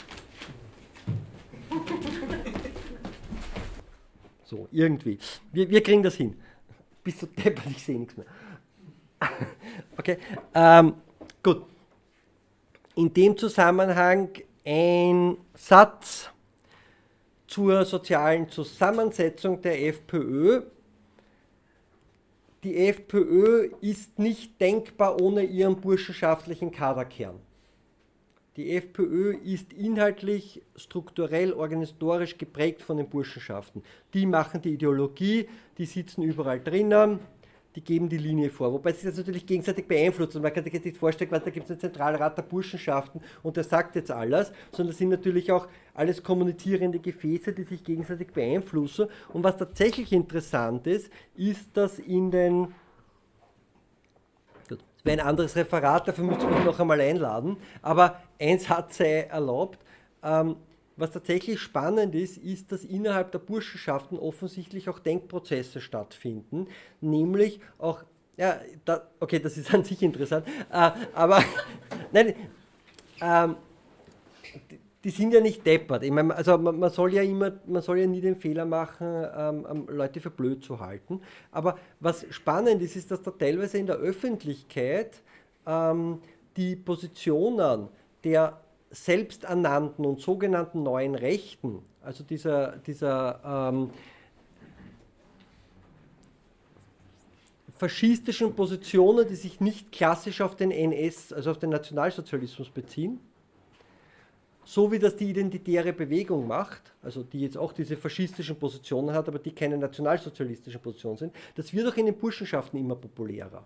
So, irgendwie. Wir, wir kriegen das hin. Bist du deppert, ich sehe nichts mehr. Okay, ähm, gut. In dem Zusammenhang ein Satz zur sozialen Zusammensetzung der FPÖ. Die FPÖ ist nicht denkbar ohne ihren burschenschaftlichen Kaderkern. Die FPÖ ist inhaltlich, strukturell, organisatorisch geprägt von den Burschenschaften. Die machen die Ideologie, die sitzen überall drinnen, die geben die Linie vor. Wobei sich das natürlich gegenseitig beeinflusst. Und man kann sich jetzt nicht vorstellen, da gibt es einen Zentralrat der Burschenschaften und der sagt jetzt alles, sondern das sind natürlich auch alles kommunizierende Gefäße, die sich gegenseitig beeinflussen. Und was tatsächlich interessant ist, ist, dass in den Gut, das wäre ein anderes Referat, dafür müsste ich mich noch einmal einladen. Aber eins hat sei erlaubt. Ähm, was tatsächlich spannend ist, ist, dass innerhalb der Burschenschaften offensichtlich auch Denkprozesse stattfinden, nämlich auch, ja, da, okay, das ist an sich interessant, äh, aber nein, ähm, die, sind ja nicht deppert. Ich meine, also man, man, soll ja immer, man soll ja nie den Fehler machen, ähm, ähm, Leute für blöd zu halten. Aber was spannend ist, ist, dass da teilweise in der Öffentlichkeit ähm, die Positionen der selbsternannten und sogenannten neuen Rechten, also dieser, dieser ähm, faschistischen Positionen, die sich nicht klassisch auf den NS, also auf den Nationalsozialismus beziehen, so wie das die identitäre Bewegung macht, also die jetzt auch diese faschistischen Positionen hat, aber die keine nationalsozialistischen Positionen sind, das wird auch in den Burschenschaften immer populärer.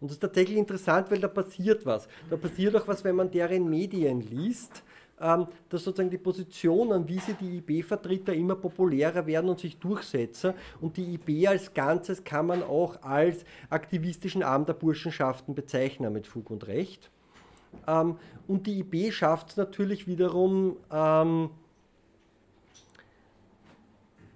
Und das ist tatsächlich interessant, weil da passiert was. Da passiert auch was, wenn man deren Medien liest, ähm, dass sozusagen die Positionen, wie sie die IB vertritt, da immer populärer werden und sich durchsetzen. Und die IB als Ganzes kann man auch als aktivistischen Arm der Burschenschaften bezeichnen, mit Fug und Recht. Ähm, und die IB schafft es natürlich wiederum, ähm,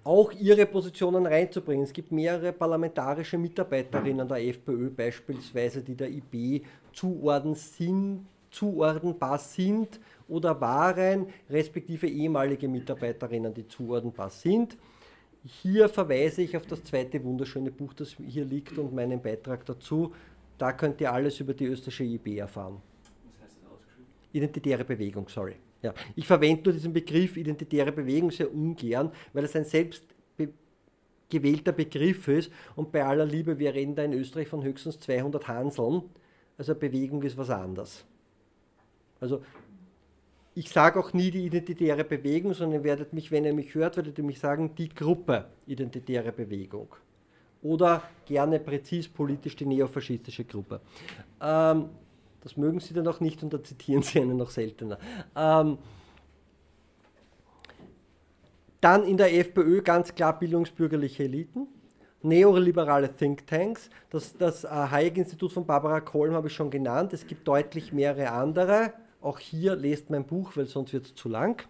auch ihre Positionen reinzubringen. Es gibt mehrere parlamentarische Mitarbeiterinnen der FPÖ beispielsweise, die der IB zuordnen sind, zuordnenbar sind oder waren, respektive ehemalige Mitarbeiterinnen, die zuordnenbar sind. Hier verweise ich auf das zweite wunderschöne Buch, das hier liegt und meinen Beitrag dazu. Da könnt ihr alles über die österreichische IB erfahren. Was heißt das ausgeschrieben? Identitäre Bewegung, sorry. Ja, ich verwende nur diesen Begriff identitäre Bewegung sehr ungern, weil es ein selbst gewählter Begriff ist und bei aller Liebe, wir reden da in Österreich von höchstens 200 Hanseln, also Bewegung ist was anderes. Also ich sage auch nie die identitäre Bewegung, sondern ihr werdet mich, wenn ihr mich hört, werdet ihr mich sagen, die Gruppe identitäre Bewegung. Oder gerne präzis politisch die neofaschistische Gruppe. Ähm, das mögen Sie dann auch nicht und da zitieren Sie einen noch seltener. Ähm, dann in der FPÖ ganz klar bildungsbürgerliche Eliten, neoliberale Thinktanks. Das, das äh, Hayek-Institut von Barbara Kolm habe ich schon genannt. Es gibt deutlich mehrere andere. Auch hier lest mein Buch, weil sonst wird es zu lang.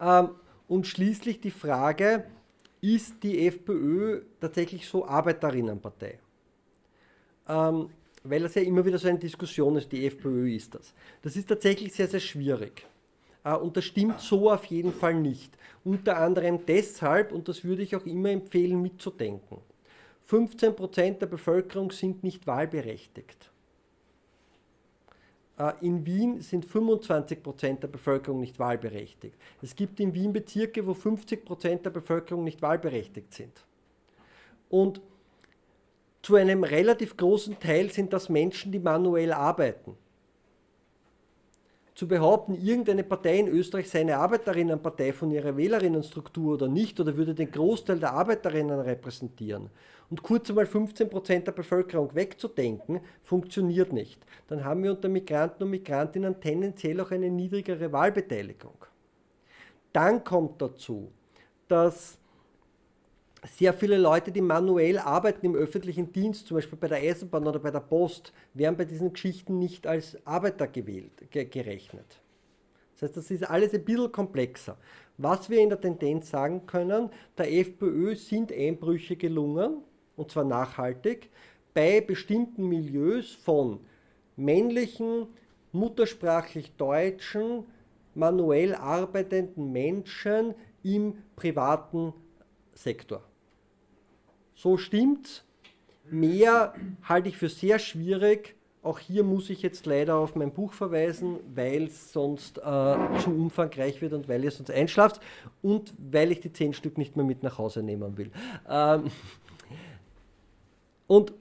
Ähm, und schließlich die Frage, ist die FPÖ tatsächlich so Arbeiterinnenpartei? Ähm, weil das ja immer wieder so eine Diskussion ist, die FPÖ ist das. Das ist tatsächlich sehr, sehr schwierig. Äh, und das stimmt so auf jeden Fall nicht. Unter anderem deshalb, und das würde ich auch immer empfehlen mitzudenken, 15% der Bevölkerung sind nicht wahlberechtigt. Äh, in Wien sind 25% der Bevölkerung nicht wahlberechtigt. Es gibt in Wien Bezirke, wo 50% der Bevölkerung nicht wahlberechtigt sind. Und zu einem relativ großen Teil sind das Menschen, die manuell arbeiten. Zu behaupten, irgendeine Partei in Österreich sei eine Arbeiterinnenpartei von ihrer Wählerinnenstruktur oder nicht, oder würde den Großteil der Arbeiterinnen repräsentieren und kurz einmal 15% der Bevölkerung wegzudenken, funktioniert nicht. Dann haben wir unter Migranten und Migrantinnen tendenziell auch eine niedrigere Wahlbeteiligung. Dann kommt dazu, dass sehr viele Leute, die manuell arbeiten im öffentlichen Dienst, zum Beispiel bei der Eisenbahn oder bei der Post, werden bei diesen Geschichten nicht als Arbeiter gewählt, ge gerechnet. Das heißt, das ist alles ein bisschen komplexer. Was wir in der Tendenz sagen können, der FPÖ sind Einbrüche gelungen, und zwar nachhaltig, bei bestimmten Milieus von männlichen, muttersprachlich deutschen, manuell arbeitenden Menschen im privaten Sektor. So stimmt's. Mehr halte ich für sehr schwierig. Auch hier muss ich jetzt leider auf mein Buch verweisen, weil es sonst äh, zu umfangreich wird und weil ihr sonst einschlaft und weil ich die zehn Stück nicht mehr mit nach Hause nehmen will. Ähm, und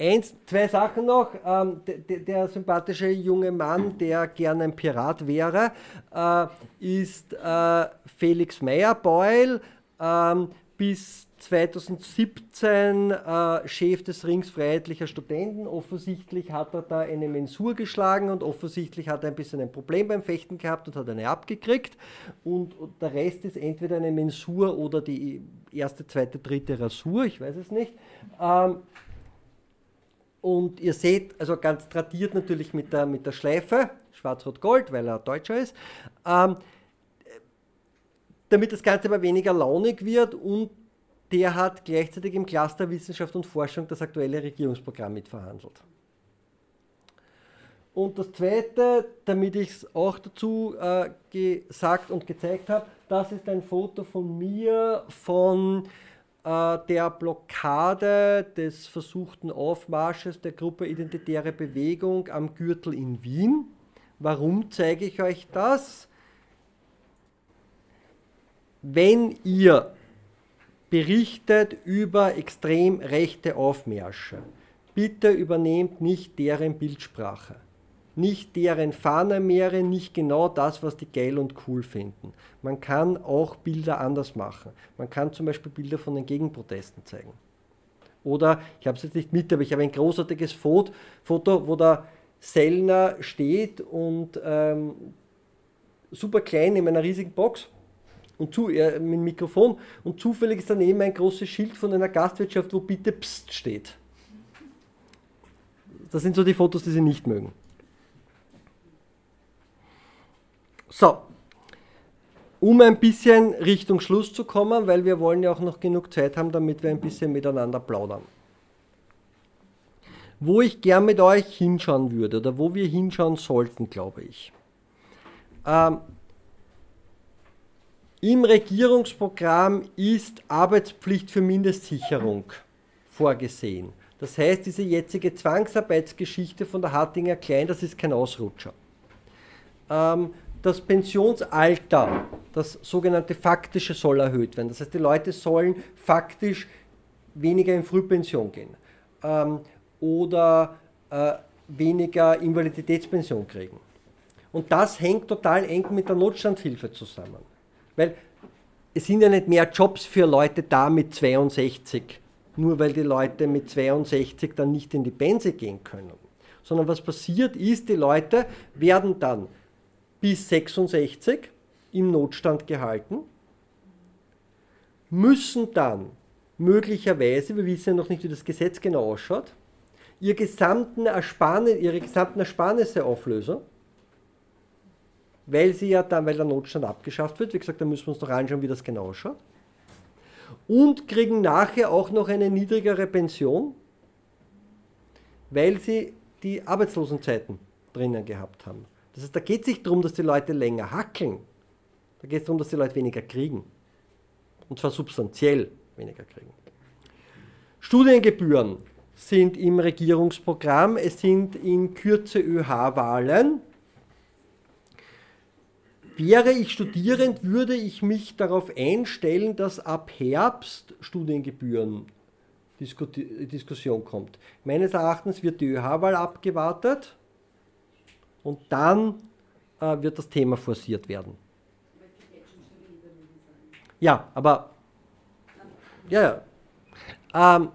eins, zwei Sachen noch. Ähm, der, der, sympathische junge Mann, der gerne ein Pirat wäre, äh, ist äh, Felix Meyer-Beul. Ähm, bis 2017 äh, Chef des Rings Freiheitlicher Studenten. Offensichtlich hat er da eine Mensur geschlagen und offensichtlich hat er ein bisschen ein Problem beim Fechten gehabt und hat eine abgekriegt. Und, der Rest ist entweder eine Mensur oder die erste, zweite, dritte Rasur, ich weiß es nicht. Ähm, und ihr seht, also ganz tradiert natürlich mit der, mit der Schleife, schwarz-rot-gold, weil er Deutscher ist. Ähm, damit das Ganze aber weniger launig wird und der hat gleichzeitig im Cluster Wissenschaft und Forschung das aktuelle Regierungsprogramm mitverhandelt. Und das Zweite, damit ich es auch dazu äh, gesagt und gezeigt habe, das ist ein Foto von mir von äh, der Blockade des versuchten Aufmarsches der Gruppe Identitäre Bewegung am Gürtel in Wien. Warum zeige ich euch das? Wenn ihr berichtet über extrem rechte Aufmärsche. Bitte übernehmt nicht deren Bildsprache, nicht deren Fahnermeere, nicht genau das, was die geil und cool finden. Man kann auch Bilder anders machen. Man kann zum Beispiel Bilder von den Gegenprotesten zeigen. Oder, ich habe es jetzt nicht mit, aber ich habe ein großartiges Foto, Foto wo der Sellner steht und ähm, super klein in einer riesigen Box und zu, äh, mit dem Mikrofon und zufällig ist daneben ein großes Schild von einer Gastwirtschaft, wo bitte Psst steht. Das sind so die Fotos, die sie nicht mögen. So, um ein bisschen Richtung Schluss zu kommen, weil wir wollen ja auch noch genug Zeit haben, damit wir ein bisschen miteinander plaudern. Wo ich gern mit euch hinschauen würde oder wo wir hinschauen sollten, glaube ich. Ähm, im Regierungsprogramm ist Arbeitspflicht für Mindestsicherung vorgesehen. Das heißt, diese jetzige Zwangsarbeitsgeschichte von der Hartinger Klein, das ist kein Ausrutscher. Ähm, das Pensionsalter, das sogenannte faktische, soll erhöht werden. Das heißt, die Leute sollen faktisch weniger in Frühpension gehen ähm, oder äh, weniger Invaliditätspension kriegen. Und das hängt total eng mit der Notstandshilfe zusammen. Weil es sind ja nicht mehr Jobs für Leute da mit 62, nur weil die Leute mit 62 dann nicht in die Benze gehen können. Sondern was passiert ist, die Leute werden dann bis 66 im Notstand gehalten, müssen dann möglicherweise, wir wissen ja noch nicht, wie das Gesetz genau ausschaut, ihre gesamten Ersparnisse auflösen weil sie ja dann, weil der Notstand abgeschafft wird, wie gesagt, da müssen wir uns noch anschauen, wie das genau ausschaut. Und kriegen nachher auch noch eine niedrigere Pension, weil sie die Arbeitslosenzeiten drinnen gehabt haben. Das heißt, da geht es nicht darum, dass die Leute länger hackeln. Da geht es darum, dass die Leute weniger kriegen. Und zwar substanziell weniger kriegen. Studiengebühren sind im Regierungsprogramm. Es sind in Kürze ÖH-Wahlen. Wäre ich Studierend, würde ich mich darauf einstellen, dass ab Herbst Studiengebühren Diskussion kommt. Meines Erachtens wird die ÖH-Wahl abgewartet und dann äh, wird das Thema forciert werden. Ja, aber ja, ja. Ähm,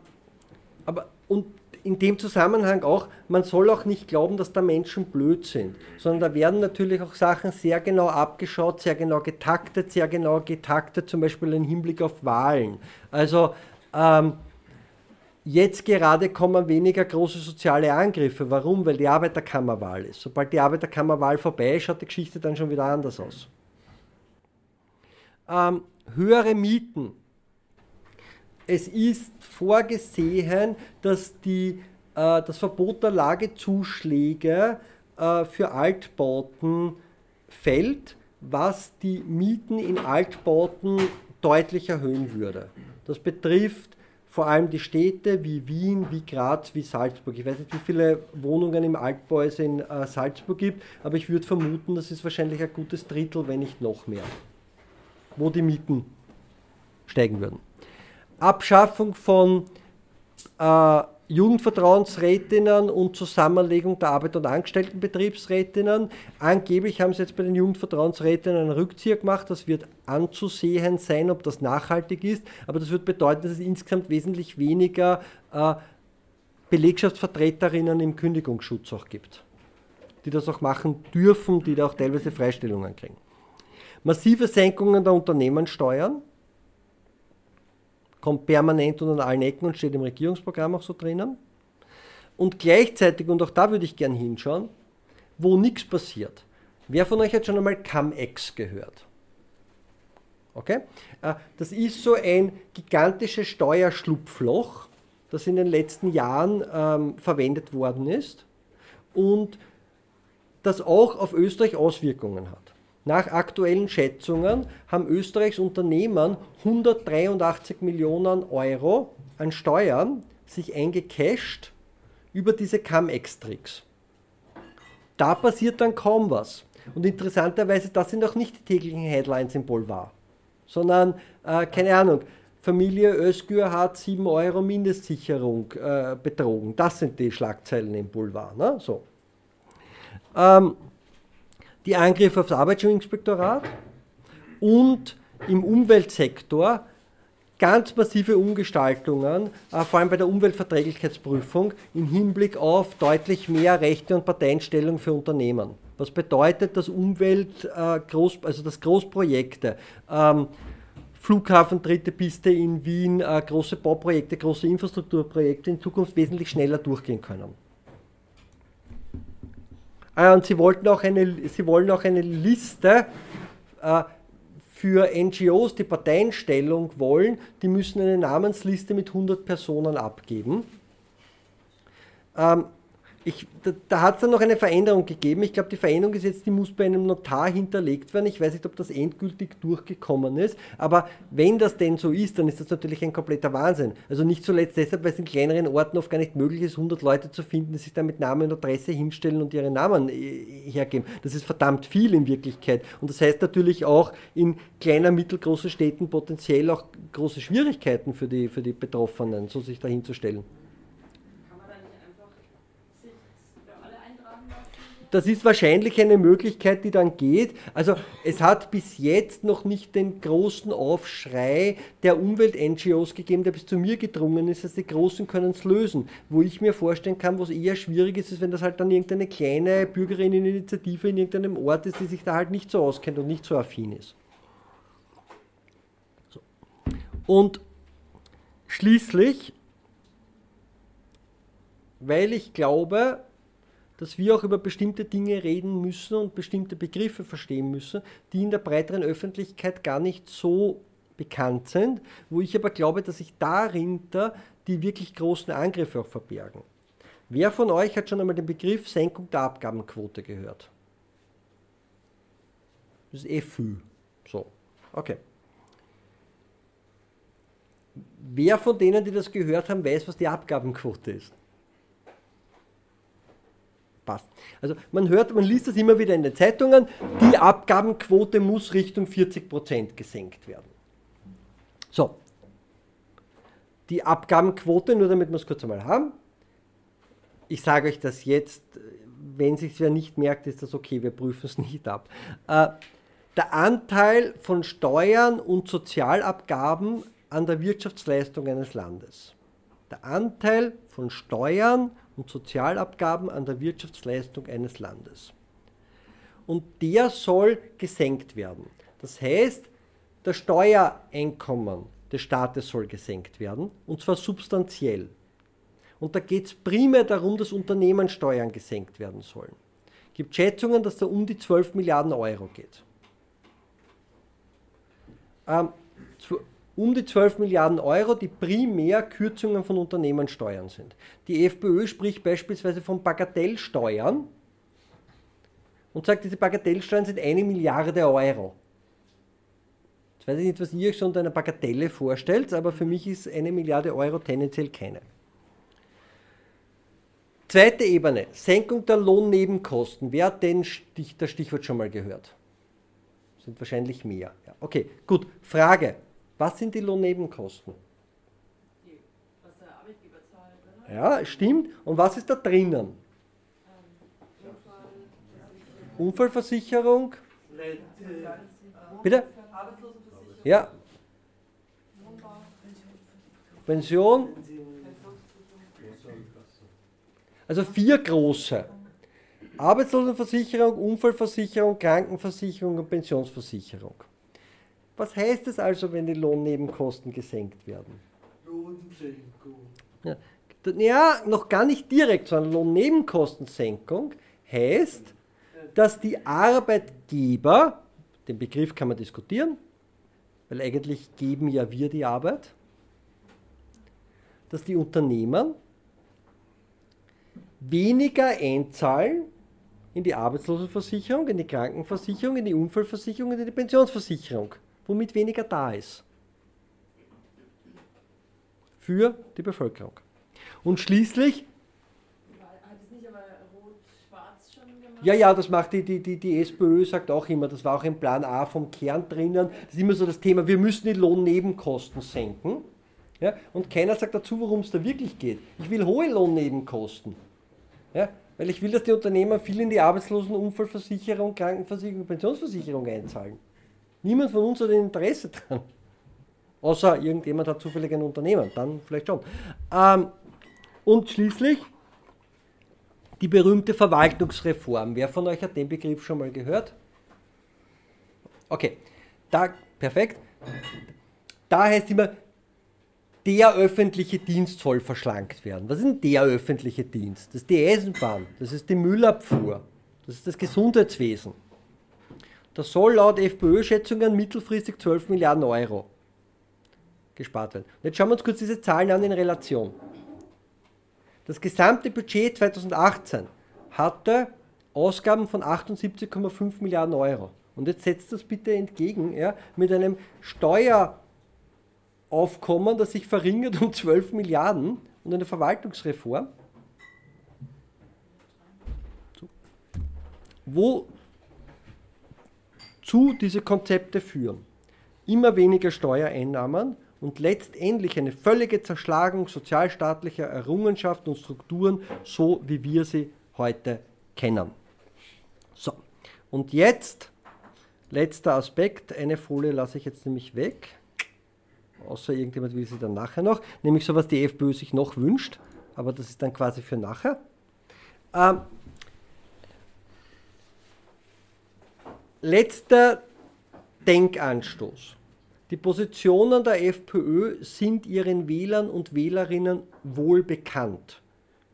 aber und in dem Zusammenhang auch, man soll auch nicht glauben, dass da Menschen blöd sind, sondern da werden natürlich auch Sachen sehr genau abgeschaut, sehr genau getaktet, sehr genau getaktet, zum Beispiel im Hinblick auf Wahlen. Also ähm, jetzt gerade kommen weniger große soziale Angriffe. Warum? Weil die Arbeiterkammerwahl ist. Sobald die Arbeiterkammerwahl vorbei ist, schaut die Geschichte dann schon wieder anders aus. Ähm, höhere Mieten es ist vorgesehen, dass die, äh, das Verbot der Lagezuschläge äh, für Altbauten fällt, was die Mieten in Altbauten deutlich erhöhen würde. Das betrifft vor allem die Städte wie Wien, wie Graz, wie Salzburg. Ich weiß nicht, wie viele Wohnungen im Altbau es in äh, Salzburg gibt, aber ich würde vermuten, das ist wahrscheinlich ein gutes Drittel, wenn nicht noch mehr, wo die Mieten steigen würden. Abschaffung von äh, Jugendvertrauensrätinnen und Zusammenlegung der Arbeit- und Angestelltenbetriebsrätinnen. Angeblich haben sie jetzt bei den Jugendvertrauensrätinnen einen Rückzieher gemacht. Das wird anzusehen sein, ob das nachhaltig ist. Aber das wird bedeuten, dass es insgesamt wesentlich weniger äh, Belegschaftsvertreterinnen im Kündigungsschutz auch gibt, die das auch machen dürfen, die da auch teilweise Freistellungen kriegen. Massive Senkungen der Unternehmenssteuern kommt permanent und an allen Ecken und steht im Regierungsprogramm auch so drinnen. Und gleichzeitig, und auch da würde ich gern hinschauen, wo nichts passiert. Wer von euch hat schon einmal CumEx gehört? Okay? Äh, das ist so ein gigantisches Steuerschlupfloch, das in den letzten Jahren ähm, verwendet worden ist und das auch auf Österreich Auswirkungen hat. Nach aktuellen Schätzungen haben Österreichs Unternehmen 183 Millionen Euro an Steuern sich eingecasht über diese Cum-Ex-Tricks. Da passiert dann kaum was. Und interessanterweise, das sind auch nicht die täglichen Headlines im Boulevard, sondern, äh, keine Ahnung, Familie Özgür hat 7 Euro Mindestsicherung äh, betrogen. Das sind die Schlagzeilen im Boulevard. Ne? So. Ähm, die Angriffe aufs Arbeitsschulinspektorat und im Umweltsektor ganz massive Umgestaltungen, äh, vor allem bei der Umweltverträglichkeitsprüfung, im Hinblick auf deutlich mehr Rechte und Patentstellung für Unternehmen. Was bedeutet, dass Umwelt, äh, also dass Großprojekte, ähm, Flughafen, dritte Piste in Wien, äh, große Bauprojekte, große Infrastrukturprojekte in Zukunft wesentlich schneller durchgehen können. Ah, und sie, wollten auch eine, sie wollen auch eine Liste äh, für NGOs, die Parteienstellung wollen, die müssen eine Namensliste mit 100 Personen abgeben. Ähm, ich, da, da hat es dann noch eine Veränderung gegeben. Ich glaube, die Veränderung ist jetzt, die muss bei einem Notar hinterlegt werden. Ich weiß nicht, ob das endgültig durchgekommen ist, aber wenn das denn so ist, dann ist das natürlich ein kompletter Wahnsinn. Also nicht zuletzt deshalb, weil es in kleineren Orten oft gar nicht möglich ist, 100 Leute zu finden, die sich dann mit Namen und Adresse hinstellen und ihre Namen äh, hergeben. Das ist verdammt viel in Wirklichkeit. Und das heißt natürlich auch in kleiner, mittelgroßen Städten potenziell auch große Schwierigkeiten für die, für die Betroffenen, so sich da das ist wahrscheinlich eine Möglichkeit, die dann geht. Also es hat bis jetzt noch nicht den großen Aufschrei der Umwelt-NGOs gegeben, der bis zu mir gedrungen ist, dass die Großen können es lösen. Wo ich mir vorstellen kann, wo es eher schwierig ist, ist, wenn das halt dann irgendeine kleine Bürgerinneninitiative in irgendeinem Ort ist, die sich da halt nicht so auskennt und nicht so affin ist. So. Und schließlich, weil ich glaube, dass wir auch über bestimmte Dinge reden müssen und bestimmte Begriffe verstehen müssen, die in der breiteren Öffentlichkeit gar nicht so bekannt sind, wo ich aber glaube, dass sich darinter die wirklich großen Angriffe auch verbergen. Wer von euch hat schon einmal den Begriff Senkung der Abgabenquote gehört? Das ist eh viel. So, okay. Wer von denen, die das gehört haben, weiß, was die Abgabenquote ist? Passt. Also man hört, man liest das immer wieder in den Zeitungen, die Abgabenquote muss Richtung 40% gesenkt werden. So. Die Abgabenquote, nur damit wir es kurz einmal haben. Ich sage euch das jetzt, wenn sich wer nicht merkt, ist das okay, wir prüfen es nicht ab. Äh, der Anteil von Steuern und Sozialabgaben an der Wirtschaftsleistung eines Landes. der Anteil von Steuern und Sozialabgaben an der Wirtschaftsleistung eines Landes. Und der soll gesenkt werden. Das heißt, das Steuereinkommen des Staates soll gesenkt werden, und zwar substanziell. Und da geht es primär darum, dass Unternehmenssteuern gesenkt werden sollen. Es gibt Schätzungen, dass da um die 12 Milliarden Euro geht. Ähm, um die 12 Milliarden Euro, die primär Kürzungen von Unternehmenssteuern sind. Die FPÖ spricht beispielsweise von Bagatellsteuern und sagt, diese Bagatellsteuern sind eine Milliarde Euro. Jetzt weiß ich nicht, was ihr euch so unter einer Bagatelle vorstellt, aber für mich ist eine Milliarde Euro tendenziell keine. Zweite Ebene, Senkung der Lohnnebenkosten. Wer hat denn das Stichwort schon mal gehört? Sind wahrscheinlich mehr. Ja, okay, gut. Frage. Was sind die Lohnnebenkosten? Ja, stimmt. Und was ist da drinnen? Unfallversicherung? Bitte? Ja. Pension? Also vier große. Arbeitslosenversicherung, Unfallversicherung, Krankenversicherung und Pensionsversicherung. Was heißt es also, wenn die Lohnnebenkosten gesenkt werden? Ja, d- ja, noch gar nicht direkt, sondern Lohnnebenkostensenkung heißt, dass die Arbeitgeber, den Begriff kann man diskutieren, weil eigentlich geben ja wir die Arbeit, dass die Unternehmen weniger einzahlen in die Arbeitslosenversicherung, in die Krankenversicherung, in die Unfallversicherung in die Pensionsversicherung, womit weniger da ist. Für die Bevölkerung. Und schließlich, Hat es nicht aber rot-schwarz schon gemacht? ja, ja, das macht die, die, die, die SPÖ, sagt auch immer, das war auch im Plan A vom Kern drinnen, das ist immer so das Thema, wir müssen die Lohnnebenkosten senken. Ja, und keiner sagt dazu, worum es da wirklich geht. Ich will hohe Lohnnebenkosten. Ja, weil ich will, dass die Unternehmer viel in die Arbeitslosen-, Unfallversicherung, Krankenversicherung, Pensionsversicherung einzahlen. Niemand von uns hat ein Interesse dran. Außer irgendjemand hat zufällig ein Unternehmen, dann vielleicht schon. Ähm, und schließlich die berühmte Verwaltungsreform. Wer von euch hat den Begriff schon mal gehört? Okay, da, perfekt. Da heißt immer, der öffentliche Dienst soll verschlankt werden. Was ist denn der öffentliche Dienst? Das ist die Eisenbahn, das ist die Müllabfuhr, das ist das Gesundheitswesen. Das soll laut FPÖ-Schätzungen mittelfristig 12 Milliarden Euro gespart werden. Und jetzt schauen wir uns kurz diese Zahlen an in Relation. Das gesamte Budget 2018 hatte Ausgaben von 78,5 Milliarden Euro. Und jetzt setzt das bitte entgegen ja, mit einem Steueraufkommen, das sich verringert um 12 Milliarden und einer Verwaltungsreform. So. Wozu diese Konzepte führen? Immer weniger Steuereinnahmen und letztendlich eine völlige Zerschlagung sozialstaatlicher Errungenschaften und Strukturen, so wie wir sie heute kennen. So, und jetzt letzter Aspekt, eine Folie lasse ich jetzt nämlich weg, außer irgendjemand will sie dann nachher noch, nämlich so, was die FPÖ sich noch wünscht, aber das ist dann quasi für nachher. Ähm, letzter Denkanstoß. Die Positionen der FPÖ sind ihren Wählern und Wählerinnen wohl bekannt.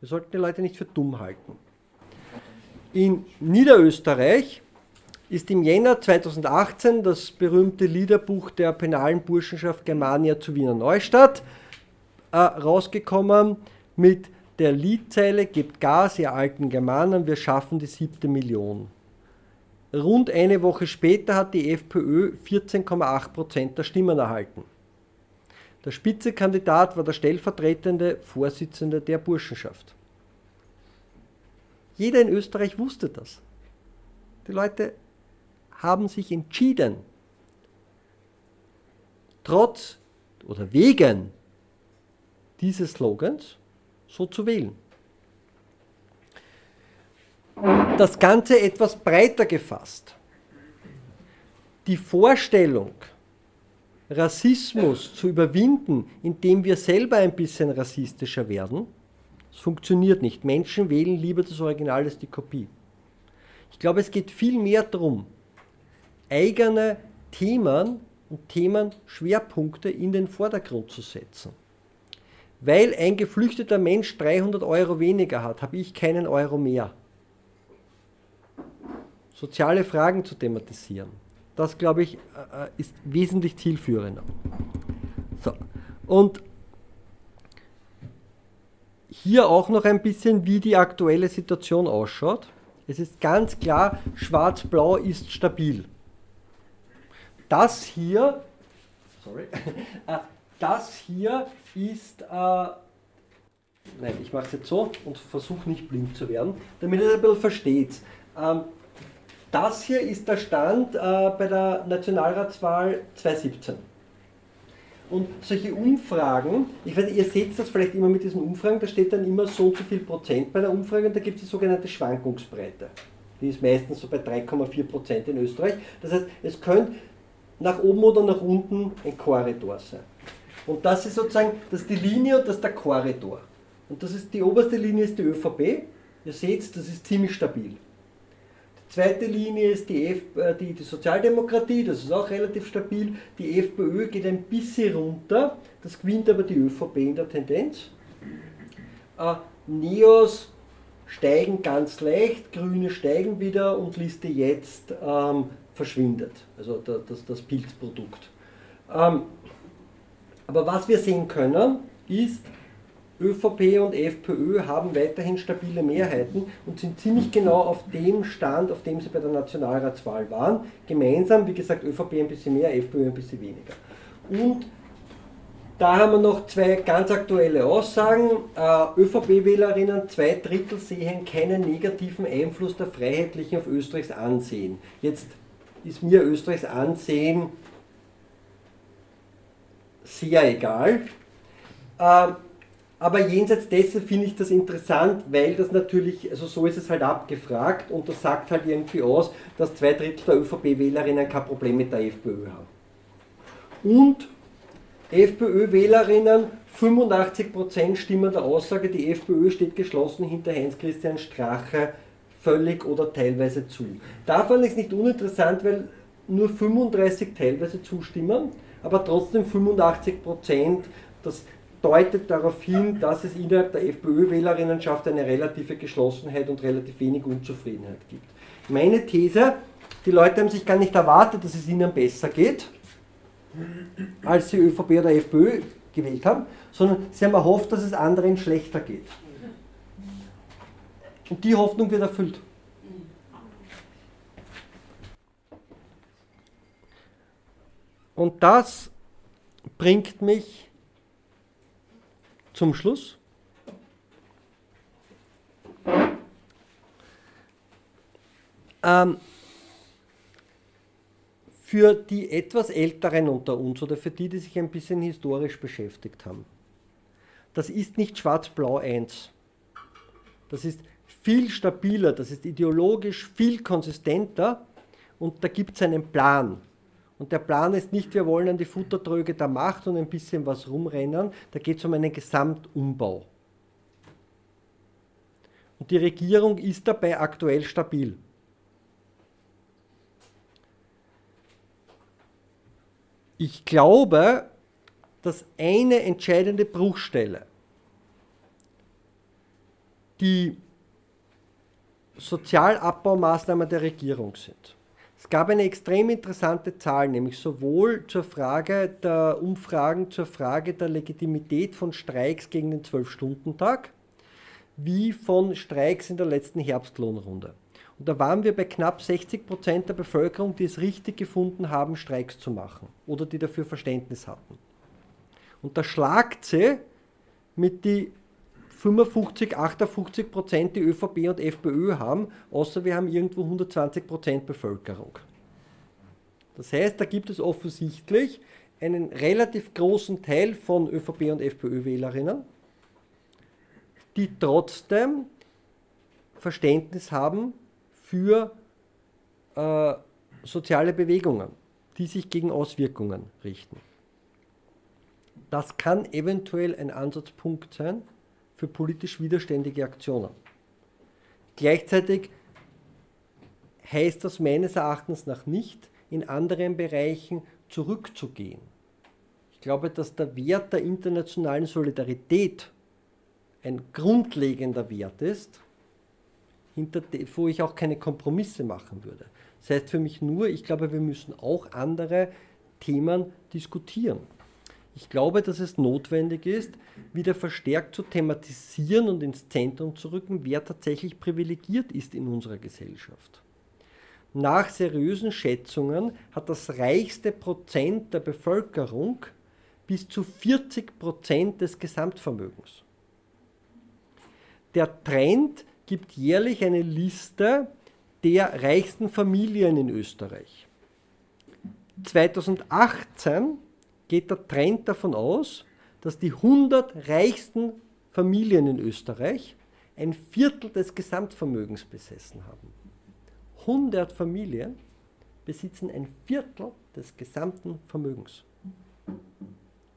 Wir sollten die Leute nicht für dumm halten. In Niederösterreich ist im Jänner 2018 das berühmte Liederbuch der penalen Burschenschaft Germania zu Wiener Neustadt äh, rausgekommen mit der Liedzeile Gebt Gas, ihr alten Germanen, wir schaffen die siebte Million. Rund eine Woche später hat die FPÖ 14,8 Prozent der Stimmen erhalten. Der Spitzekandidat war der stellvertretende Vorsitzende der Burschenschaft. Jeder in Österreich wusste das. Die Leute haben sich entschieden, trotz oder wegen dieses Slogans so zu wählen. Das Ganze etwas breiter gefasst. Die Vorstellung, Rassismus zu überwinden, indem wir selber ein bisschen rassistischer werden, das funktioniert nicht. Menschen wählen lieber das Original als die Kopie. Ich glaube, es geht viel mehr darum, eigene Themen und Themenschwerpunkte in den Vordergrund zu setzen. Weil ein geflüchteter Mensch 300 Euro weniger hat, habe ich keinen Euro mehr. Soziale Fragen zu thematisieren. Das, glaube ich, äh, ist wesentlich zielführender. So. Und hier auch noch ein bisschen, wie die aktuelle Situation ausschaut. Es ist ganz klar, Schwarz-Blau ist stabil. Das hier, sorry, äh, das hier ist, äh, nein, ich mache es jetzt so und versuche nicht blind zu werden, damit ihr es ein bisschen versteht. Ähm, das hier ist der Stand äh, bei der Nationalratswahl 2017. Und solche Umfragen, ich weiß, ihr seht das vielleicht immer mit diesen Umfragen, da steht dann immer so und so viel Prozent bei der Umfrage und da gibt es die sogenannte Schwankungsbreite. Die ist meistens so bei 3,4 Prozent in Österreich. Das heißt, es könnte nach oben oder nach unten ein Korridor sein. Und das ist sozusagen, das ist die Linie und das ist der Korridor. Und das ist die oberste Linie ist die ÖVP. Ihr seht, das ist ziemlich stabil. Zweite Linie ist die, F, äh, die, die, Sozialdemokratie, das ist auch relativ stabil. Die FPÖ geht ein bisschen runter, das gewinnt aber die ÖVP in der Tendenz. Äh, Neos steigen ganz leicht, Grüne steigen wieder und Liste jetzt ähm, verschwindet, also das, das Pilzprodukt. Ähm, aber was wir sehen können, ist, ÖVP und FPÖ haben weiterhin stabile Mehrheiten und sind ziemlich genau auf dem Stand, auf dem sie bei der Nationalratswahl waren. Gemeinsam, wie gesagt, ÖVP ein bisschen mehr, FPÖ ein bisschen weniger. Und da haben wir noch zwei ganz aktuelle Aussagen. Äh, ÖVP-Wählerinnen, zwei Drittel sehen keinen negativen Einfluss der Freiheitlichen auf Österreichs Ansehen. Jetzt ist mir Österreichs Ansehen sehr egal. Äh, aber jenseits dessen finde ich das interessant, weil das natürlich, also so ist es halt abgefragt und das sagt halt irgendwie aus, dass zwei Drittel der ÖVP-Wählerinnen kein Problem mit der FPÖ haben. Und FPÖ-Wählerinnen, 85% stimmen der Aussage, die FPÖ steht geschlossen hinter Heinz-Christian Strache völlig oder teilweise zu. Davon ist nicht uninteressant, weil nur 35 teilweise zustimmen, aber trotzdem 85%, das deutet darauf hin, dass es innerhalb der FPÖ-Wählerinnenschaft eine relative Geschlossenheit und relativ wenig Unzufriedenheit gibt. Meine These, die Leute haben sich gar nicht erwartet, dass es ihnen besser geht, als sie ÖVP oder FPÖ gewählt haben, sondern sie haben erhofft, dass es anderen schlechter geht. Und die Hoffnung wird erfüllt. Und das bringt mich zum Schluss. Ähm, für die etwas Älteren unter uns oder für die, die sich ein bisschen historisch beschäftigt haben. Das ist nicht Schwarz-Blau 1. Das ist viel stabiler, das ist ideologisch viel konsistenter und da gibt es einen Plan. Und der Plan ist nicht, wir wollen an die Futtertröge der Macht und ein bisschen was rumrennen, da geht es um einen Gesamtumbau. Und die Regierung ist dabei aktuell stabil. Ich glaube, dass eine entscheidende Bruchstelle, die Sozialabbaumaßnahmen der Regierung sind. Es gab eine extrem interessante Zahl, nämlich sowohl zur Frage der Umfragen, zur Frage der Legitimität von Streiks gegen den Zwölf-Stunden-Tag, wie von Streiks in der letzten Herbstlohnrunde. Und da waren wir bei knapp 60 Prozent der Bevölkerung, die es richtig gefunden haben, Streiks zu machen oder die dafür Verständnis hatten. Und da schlagt sie mit die 55, 58 Prozent die ÖVP und FPÖ haben, außer wir haben irgendwo 120 Prozent Bevölkerung. Das heißt, da gibt es offensichtlich einen relativ großen Teil von ÖVP und FPÖ-Wählerinnen, die trotzdem Verständnis haben für äh, soziale Bewegungen, die sich gegen Auswirkungen richten. Das kann eventuell ein Ansatzpunkt sein für politisch widerständige Aktionen. Gleichzeitig heißt das meines Erachtens nach nicht, in anderen Bereichen zurückzugehen. Ich glaube, dass der Wert der internationalen Solidarität ein grundlegender Wert ist, hinter de, wo ich auch keine Kompromisse machen würde. Das heißt für mich nur, ich glaube, wir müssen auch andere Themen diskutieren. Ich glaube, dass es notwendig ist, wieder verstärkt zu thematisieren und ins Zentrum zu rücken, wer tatsächlich privilegiert ist in unserer Gesellschaft. Nach seriösen Schätzungen hat das reichste Prozent der Bevölkerung bis zu 40 Prozent des Gesamtvermögens. Der Trend gibt jährlich eine Liste der reichsten Familien in Österreich. 2018 geht der Trend davon aus, dass die 100 reichsten Familien in Österreich ein Viertel des Gesamtvermögens besessen haben. 100 Familien besitzen ein Viertel des gesamten Vermögens.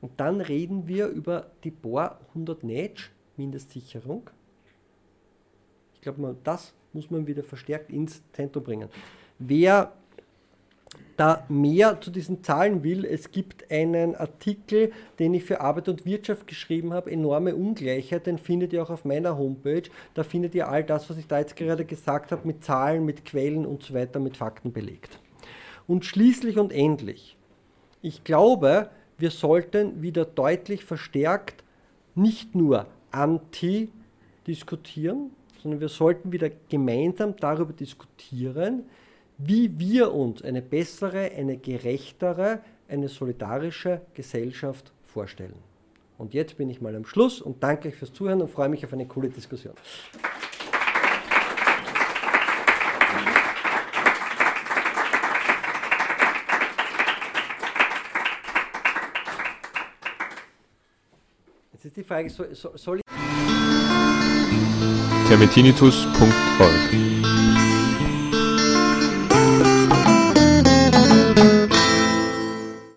Und dann reden wir über die BOR 100 Netsch Mindestsicherung. Ich glaube, das muss man wieder verstärkt ins Zentrum bringen. Wer da mehr zu diesen Zahlen will, es gibt einen Artikel, den ich für Arbeit und Wirtschaft geschrieben habe, enorme Ungleichheit, den findet ihr auch auf meiner Homepage. Da findet ihr all das, was ich da jetzt gerade gesagt habe, mit Zahlen, mit Quellen und so weiter, mit Fakten belegt. Und schließlich und endlich, ich glaube, wir sollten wieder deutlich verstärkt nicht nur anti diskutieren, sondern wir sollten wieder gemeinsam darüber diskutieren, wie wir uns eine bessere, eine gerechtere, eine solidarische Gesellschaft vorstellen. Und jetzt bin ich mal am Schluss und danke euch fürs Zuhören und freue mich auf eine coole Diskussion. Jetzt ist die Frage, soll, ich... termitinitus.org